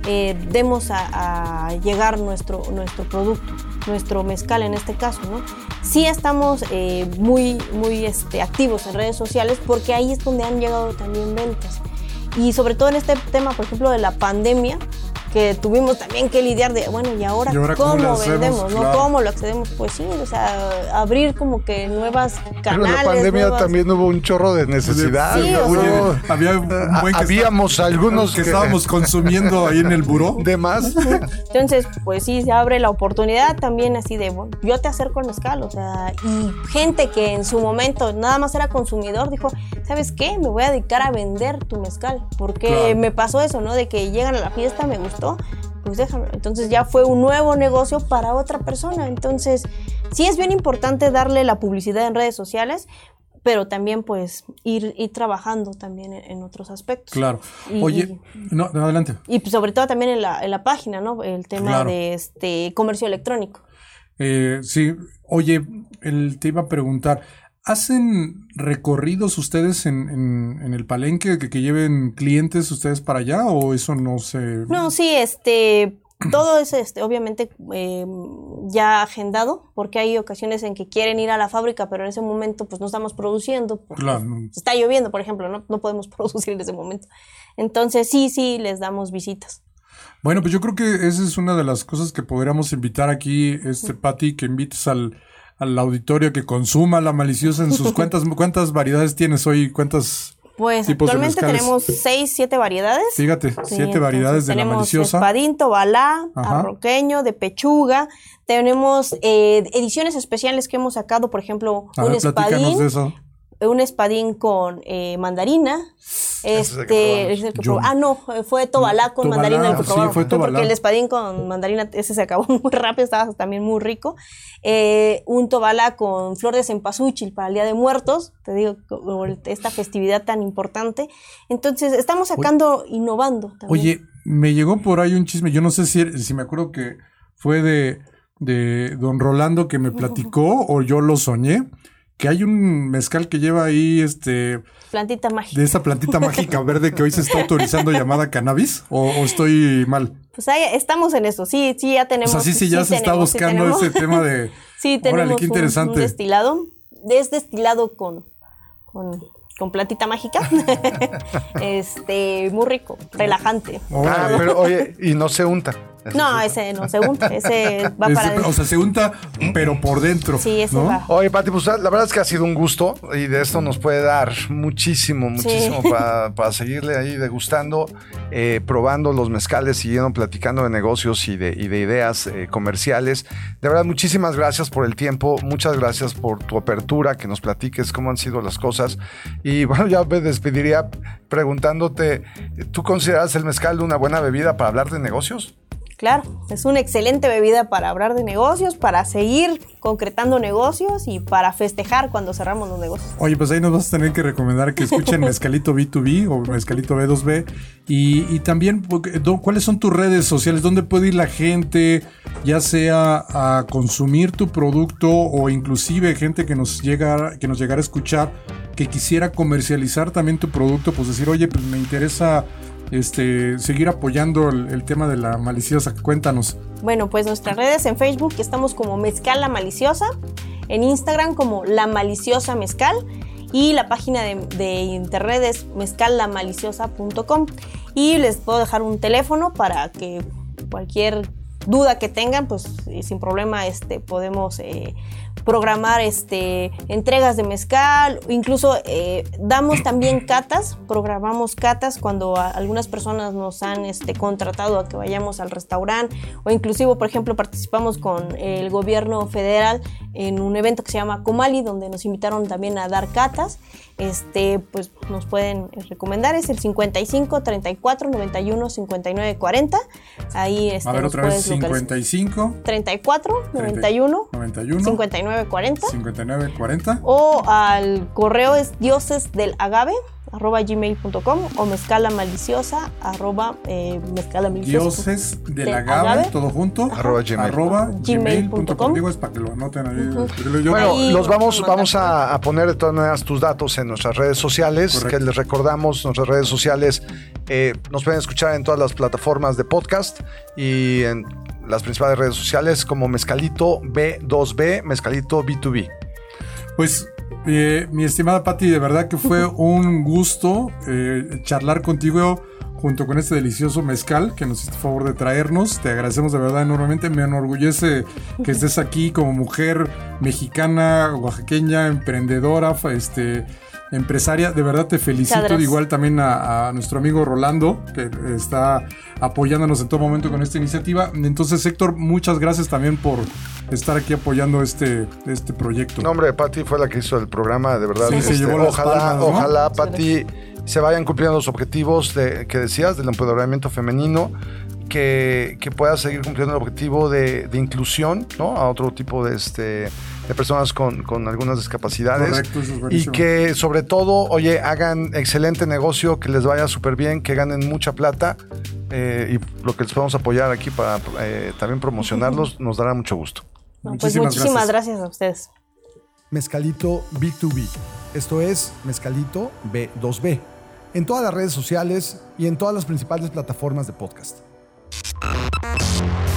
Speaker 3: eh, demos a, a llegar nuestro, nuestro producto, nuestro mezcal en este caso, ¿no? Sí estamos eh, muy, muy este, activos en redes sociales porque ahí es donde han llegado también ventas. Y sobre todo en este tema, por ejemplo, de la pandemia, que tuvimos también que lidiar de, bueno, ¿y ahora,
Speaker 4: ¿Y ahora cómo
Speaker 3: vendemos? ¿no? ¿Cómo lo accedemos? Pues sí, o sea, abrir como que nuevas
Speaker 2: pero
Speaker 3: canales.
Speaker 2: en la pandemia
Speaker 3: nuevas-
Speaker 2: también hubo un chorro de necesidad.
Speaker 3: Sí, o
Speaker 2: Hubo-
Speaker 3: sea-
Speaker 4: había un
Speaker 2: Ah,
Speaker 4: buen que
Speaker 2: habíamos
Speaker 4: está-
Speaker 2: algunos
Speaker 4: que
Speaker 2: que-
Speaker 4: estábamos consumiendo ahí en el buró.
Speaker 2: de más.
Speaker 3: Entonces, pues sí, se abre la oportunidad también así de, bueno, yo te acerco el mezcal, o sea, y gente que en su momento nada más era consumidor, dijo, ¿sabes qué? Me voy a dedicar a vender tu mezcal, porque
Speaker 4: Claro.
Speaker 3: me pasó eso, ¿no? De que llegan a la fiesta, me gustó, pues déjame. Entonces ya fue un nuevo negocio para otra persona. Entonces, sí es bien importante darle la publicidad en redes sociales, pero también pues ir, ir trabajando también en, en otros aspectos.
Speaker 4: Claro.
Speaker 3: Y-
Speaker 4: Oye, no, no, adelante.
Speaker 3: Y pues, sobre todo también en la, en la página, ¿no? El tema
Speaker 4: Claro.
Speaker 3: de este comercio electrónico.
Speaker 4: Eh, sí, oye, el, te iba a preguntar, ¿hacen recorridos ustedes en, en- en el palenque que, que lleven clientes ustedes para allá o eso no se...
Speaker 3: No, sí, este, todo es este, obviamente eh, ya agendado, porque hay ocasiones en que quieren ir a la fábrica, pero en ese momento pues no estamos produciendo.
Speaker 4: Claro.
Speaker 3: Está lloviendo, por ejemplo, ¿no? no podemos producir en ese momento. Entonces sí, sí, les damos visitas.
Speaker 4: Bueno, pues yo creo que esa es una de las cosas que podríamos invitar aquí, este Patti, que invites al, al auditorio que consuma la maliciosa en sus cuentas. ¿Cuántas variedades tienes hoy? ¿Cuántas?
Speaker 3: Pues
Speaker 4: Tipos
Speaker 3: actualmente tenemos seis, siete variedades.
Speaker 4: Fíjate,
Speaker 3: Sí,
Speaker 4: siete variedades de la maliciosa.
Speaker 3: Espadín, tobalá,
Speaker 4: Ajá.
Speaker 3: arroqueño, de pechuga. Tenemos eh, ediciones especiales que hemos sacado, por ejemplo,
Speaker 4: A
Speaker 3: un
Speaker 4: ver,
Speaker 3: espadín,
Speaker 4: de eso.
Speaker 3: Un espadín con eh, mandarina.
Speaker 2: es el que
Speaker 3: Este, es el que
Speaker 4: Yo-
Speaker 3: probamos. Ah, no, fue tobalá con
Speaker 4: Tobalá,
Speaker 3: mandarina el que
Speaker 4: sí,
Speaker 3: probamos.
Speaker 4: fue tobalá.
Speaker 3: Porque el espadín con mandarina, ese se acabó muy rápido, estaba también muy rico. Eh, un tobalá con flor de cempasúchil para el Día de Muertos, te digo, esta festividad tan importante. Entonces, estamos sacando, innovando también.
Speaker 4: Oye, me llegó por ahí un chisme, yo no sé si, si me acuerdo que fue de, de don Rolando que me platicó o yo lo soñé, que hay un mezcal que lleva ahí este
Speaker 3: Plantita mágica.
Speaker 4: de esa plantita mágica verde que hoy se está autorizando llamada cannabis o, o estoy mal.
Speaker 3: Pues ahí estamos en eso, sí, sí, ya
Speaker 4: O
Speaker 3: tenemos.
Speaker 4: sea, sí, sí, ya se está
Speaker 3: tenemos, sí
Speaker 4: buscando ese tema de...
Speaker 3: Sí, tenemos
Speaker 4: Órale, qué
Speaker 3: un-
Speaker 4: interesante.
Speaker 3: Un, destilado. Es destilado con, con, con plantita mágica. este, muy rico, relajante.
Speaker 2: Ah, pero oye, y no se unta.
Speaker 3: No, ese no se unta, ese va
Speaker 4: Ese-
Speaker 3: para
Speaker 4: o sea, se unta, pero por dentro.
Speaker 3: Sí, ese
Speaker 4: ¿no?
Speaker 3: va.
Speaker 2: Oye, Pati, pues la verdad es que ha sido un gusto y de esto nos puede dar muchísimo, muchísimo para, para seguirle ahí degustando, eh, probando los mezcales, siguiendo platicando de negocios y de, y de ideas eh, comerciales. De verdad, muchísimas gracias por el tiempo, muchas gracias por tu apertura, que nos platiques cómo han sido las cosas. Y bueno, ya me despediría preguntándote, ¿tú consideras el mezcal una buena bebida para hablar de negocios?
Speaker 3: Claro, es una excelente bebida para hablar de negocios, para seguir concretando negocios y para festejar cuando cerramos los negocios.
Speaker 4: Oye, pues ahí nos vas a tener que recomendar que escuchen Mezcalito B2B o Mezcalito B2B. Y, y también, ¿cuáles son tus redes sociales? ¿Dónde puede ir la gente, ya sea a consumir tu producto o inclusive gente que nos, llega, que nos llegara a escuchar que quisiera comercializar también tu producto? Pues decir, oye, pues me interesa este, seguir apoyando el, tema de la maliciosa. Cuéntanos.
Speaker 3: Bueno, pues nuestras redes en Facebook estamos como Mezcal La Maliciosa, en Instagram como La Maliciosa Mezcal y la página de, de internet es mezcallamaliciosa.com y les puedo dejar un teléfono para que cualquier duda que tengan, pues sin problema este, podemos eh, programar este, entregas de mezcal, incluso eh, damos también catas, programamos catas cuando algunas personas nos han este, contratado a que vayamos al restaurante o inclusive, por ejemplo, participamos con el gobierno federal en un evento que se llama Comali, donde nos invitaron también a dar catas. Este, pues nos pueden recomendar, es el 55 34 91 59 40. Ahí este,
Speaker 4: a ver, otra vez 55
Speaker 3: 34 91
Speaker 4: 91
Speaker 3: 59 40
Speaker 4: 59 40
Speaker 3: o al correo es dioses del agave arroba gmail.com o mezcala maliciosa arroba eh, mezcala
Speaker 4: maliciosa. Dioses del agave, todo junto,
Speaker 2: arroba, gmail.
Speaker 4: arroba gmail.com. Digo, es para que lo anoten ahí.
Speaker 2: bueno, los vamos, vamos a, poner de todas maneras tus datos en nuestras redes sociales, que les recordamos, nuestras redes sociales eh, nos pueden escuchar en todas las plataformas de podcast y en las principales redes sociales como Mezcalito B2B, Mezcalito B2B.
Speaker 4: Pues eh, mi estimada Patti, de verdad que fue un gusto eh, charlar contigo junto con este delicioso mezcal que nos hiciste favor de traernos. Te agradecemos de verdad enormemente. Me enorgullece que estés aquí como mujer mexicana, oaxaqueña, emprendedora, este, empresaria. De verdad te felicito. Igual también a, nuestro amigo Rolando, que está apoyándonos en todo momento con esta iniciativa. Entonces, Héctor, muchas gracias también por estar aquí apoyando este, este proyecto.
Speaker 2: No, hombre, Patti fue la que hizo el programa, de verdad.
Speaker 4: Sí, se este, llevó
Speaker 2: ojalá, ojalá, Patti, se vayan cumpliendo los objetivos de, que decías del empoderamiento femenino que, pueda seguir cumpliendo el objetivo de, inclusión ¿no? a otro tipo de, este, de personas con, algunas discapacidades.
Speaker 4: Correcto, eso
Speaker 2: es y que sobre todo, oye, hagan excelente negocio, que les vaya súper bien, que ganen mucha plata eh, y lo que les podemos apoyar aquí para eh, también promocionarlos nos dará mucho gusto.
Speaker 3: pues muchísimas gracias. a ustedes.
Speaker 2: Mezcalito B2B. Esto es Mezcalito B2B. En todas las redes sociales y en todas las principales plataformas de podcast. you